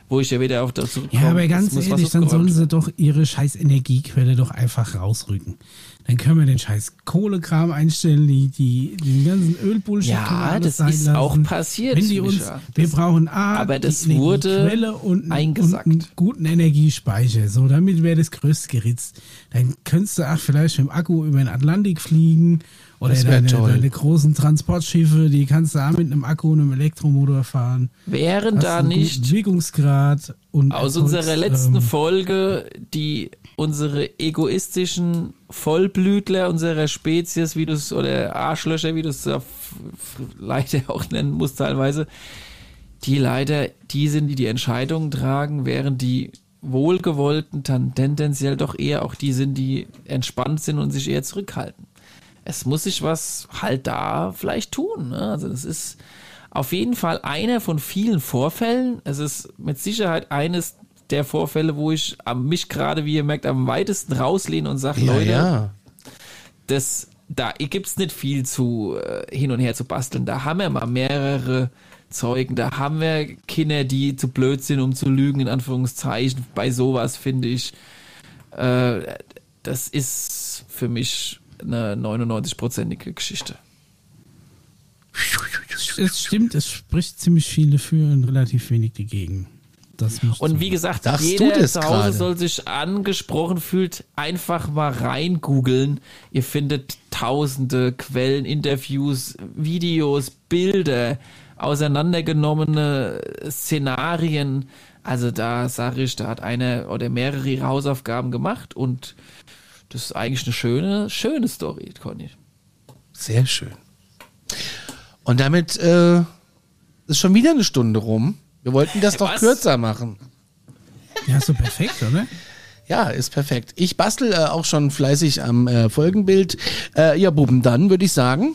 Wo ich ja wieder auf dazu Ja, aber ganz ehrlich, dann sollen sie doch ihre scheiß Energiequelle doch einfach rausrücken. Dann können wir den scheiß Kohlekram einstellen, die, die, den ganzen Ölbullshit. Ja, das ist lassen. auch passiert. Wenn die uns, Mischa. wir Das- brauchen A, aber das die wurde Energiequelle und, eingesackt. und einen guten Energiespeicher. So, damit wäre das größte geritzt. Dann könntest du auch vielleicht mit dem Akku über den Atlantik fliegen. Oder Das deine, toll. deine großen Transportschiffe, die kannst du auch mit einem Akku und einem Elektromotor fahren. Wären da nicht Wirkungsgrad und aus erzeugst, unserer letzten ähm, Folge, die unsere egoistischen Vollblütler unserer Spezies, wie du es, oder Arschlöcher, wie du es leider auch nennen musst teilweise, die leider die sind, die die Entscheidungen tragen, während die Wohlgewollten dann tendenziell doch eher auch die sind, die entspannt sind und sich eher zurückhalten. Es muss sich was halt da vielleicht tun. Ne? Also das ist auf jeden Fall einer von vielen Vorfällen. Es ist mit Sicherheit eines der Vorfälle, wo ich am- mich gerade, wie ihr merkt, am weitesten rauslehne und sage, Ja, Leute, ja. das, da gibt's nicht viel zu äh, hin und her zu basteln. Da haben wir mal mehrere Zeugen, da haben wir Kinder, die zu blöd sind, um zu lügen, in Anführungszeichen. Bei sowas finde ich, äh, das ist für mich eine 99-prozentige Geschichte. Es stimmt, es spricht ziemlich viel dafür und relativ wenig dagegen. Und wie gesagt, Sagst jeder du das zu Hause gerade? soll sich angesprochen fühlt, einfach mal rein googeln. Ihr findet tausende Quellen, Interviews, Videos, Bilder, auseinandergenommene Szenarien. Also da sage ich, da hat einer oder mehrere ihre Hausaufgaben gemacht und das ist eigentlich eine schöne, schöne Story, Conny. Sehr schön. Und damit äh, ist schon wieder eine Stunde rum. Wir wollten das doch Was? kürzer machen. Ja, so perfekt, oder? Ja, ist perfekt. Ich bastel äh, auch schon fleißig am äh, Folgenbild. Äh, ja, Buben, dann würde ich sagen,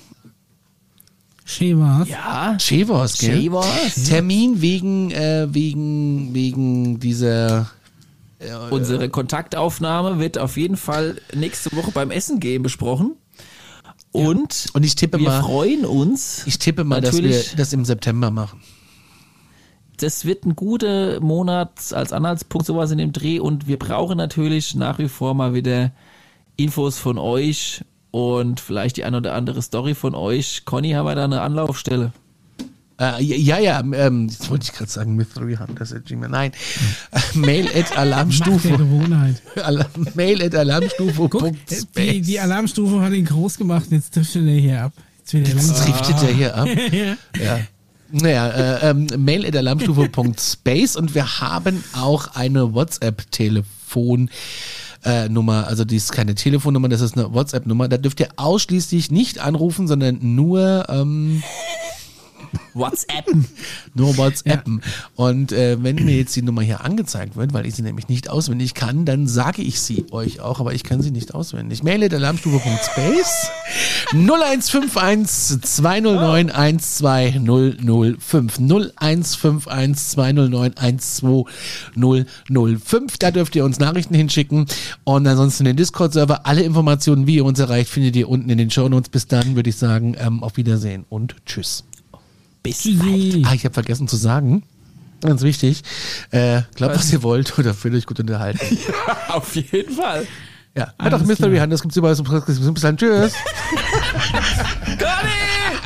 Schön war's. Ja, Chevos, gell? Schön war's. Termin wegen, äh, wegen, wegen dieser Unsere Kontaktaufnahme wird auf jeden Fall nächste Woche beim Essen gehen besprochen. Und, Und ich tippe wir mal- freuen uns. Ich tippe mal, dass wir das im September machen. Das wird ein guter Monat als Anhaltspunkt, sowas in dem Dreh. Und wir brauchen natürlich nach wie vor mal wieder Infos von euch und vielleicht die ein oder andere Story von euch. Conny, haben wir da eine Anlaufstelle? Äh, ja, ja, ähm, jetzt wollte ich gerade sagen, Mystery Hunters at Gmail. Nein, Mail at Alarmstufe. Gewohnheit. Alarm, Mail at Alarmstufe. Guck, äh, die, die Alarmstufe hat ihn groß gemacht, jetzt driftet er hier ab. Jetzt er Jetzt driftet er hier ab. Ja. Naja, äh, ähm, mail at alarmstufe.space und wir haben auch eine WhatsApp-Telefon. Äh, Nummer, also die ist keine Telefonnummer, das ist eine WhatsApp-Nummer. Da dürft ihr ausschließlich nicht anrufen, sondern nur ähm, WhatsApp. nur WhatsAppen. Und äh, wenn mir jetzt die Nummer hier angezeigt wird, weil ich sie nämlich nicht auswendig kann, dann sage ich sie euch auch, aber ich kann sie nicht auswendig. Mail at alarmstufe.space 0151 209 12005 0151 209 12005. Da dürft ihr uns Nachrichten hinschicken und ansonsten den Discord-Server. Alle Informationen, wie ihr uns erreicht, findet ihr unten in den Shownotes. Bis dann würde ich sagen, ähm, auf Wiedersehen und tschüss. Bis Tschüssi. Ah, ich habe vergessen zu sagen. Ganz wichtig. Äh, glaubt, was ihr wollt oder fühlt euch gut unterhalten. Auf jeden Fall. Ja, hat auch Mystery. Hunt, das gibt's überall. Bis dann, tschüss. Conny!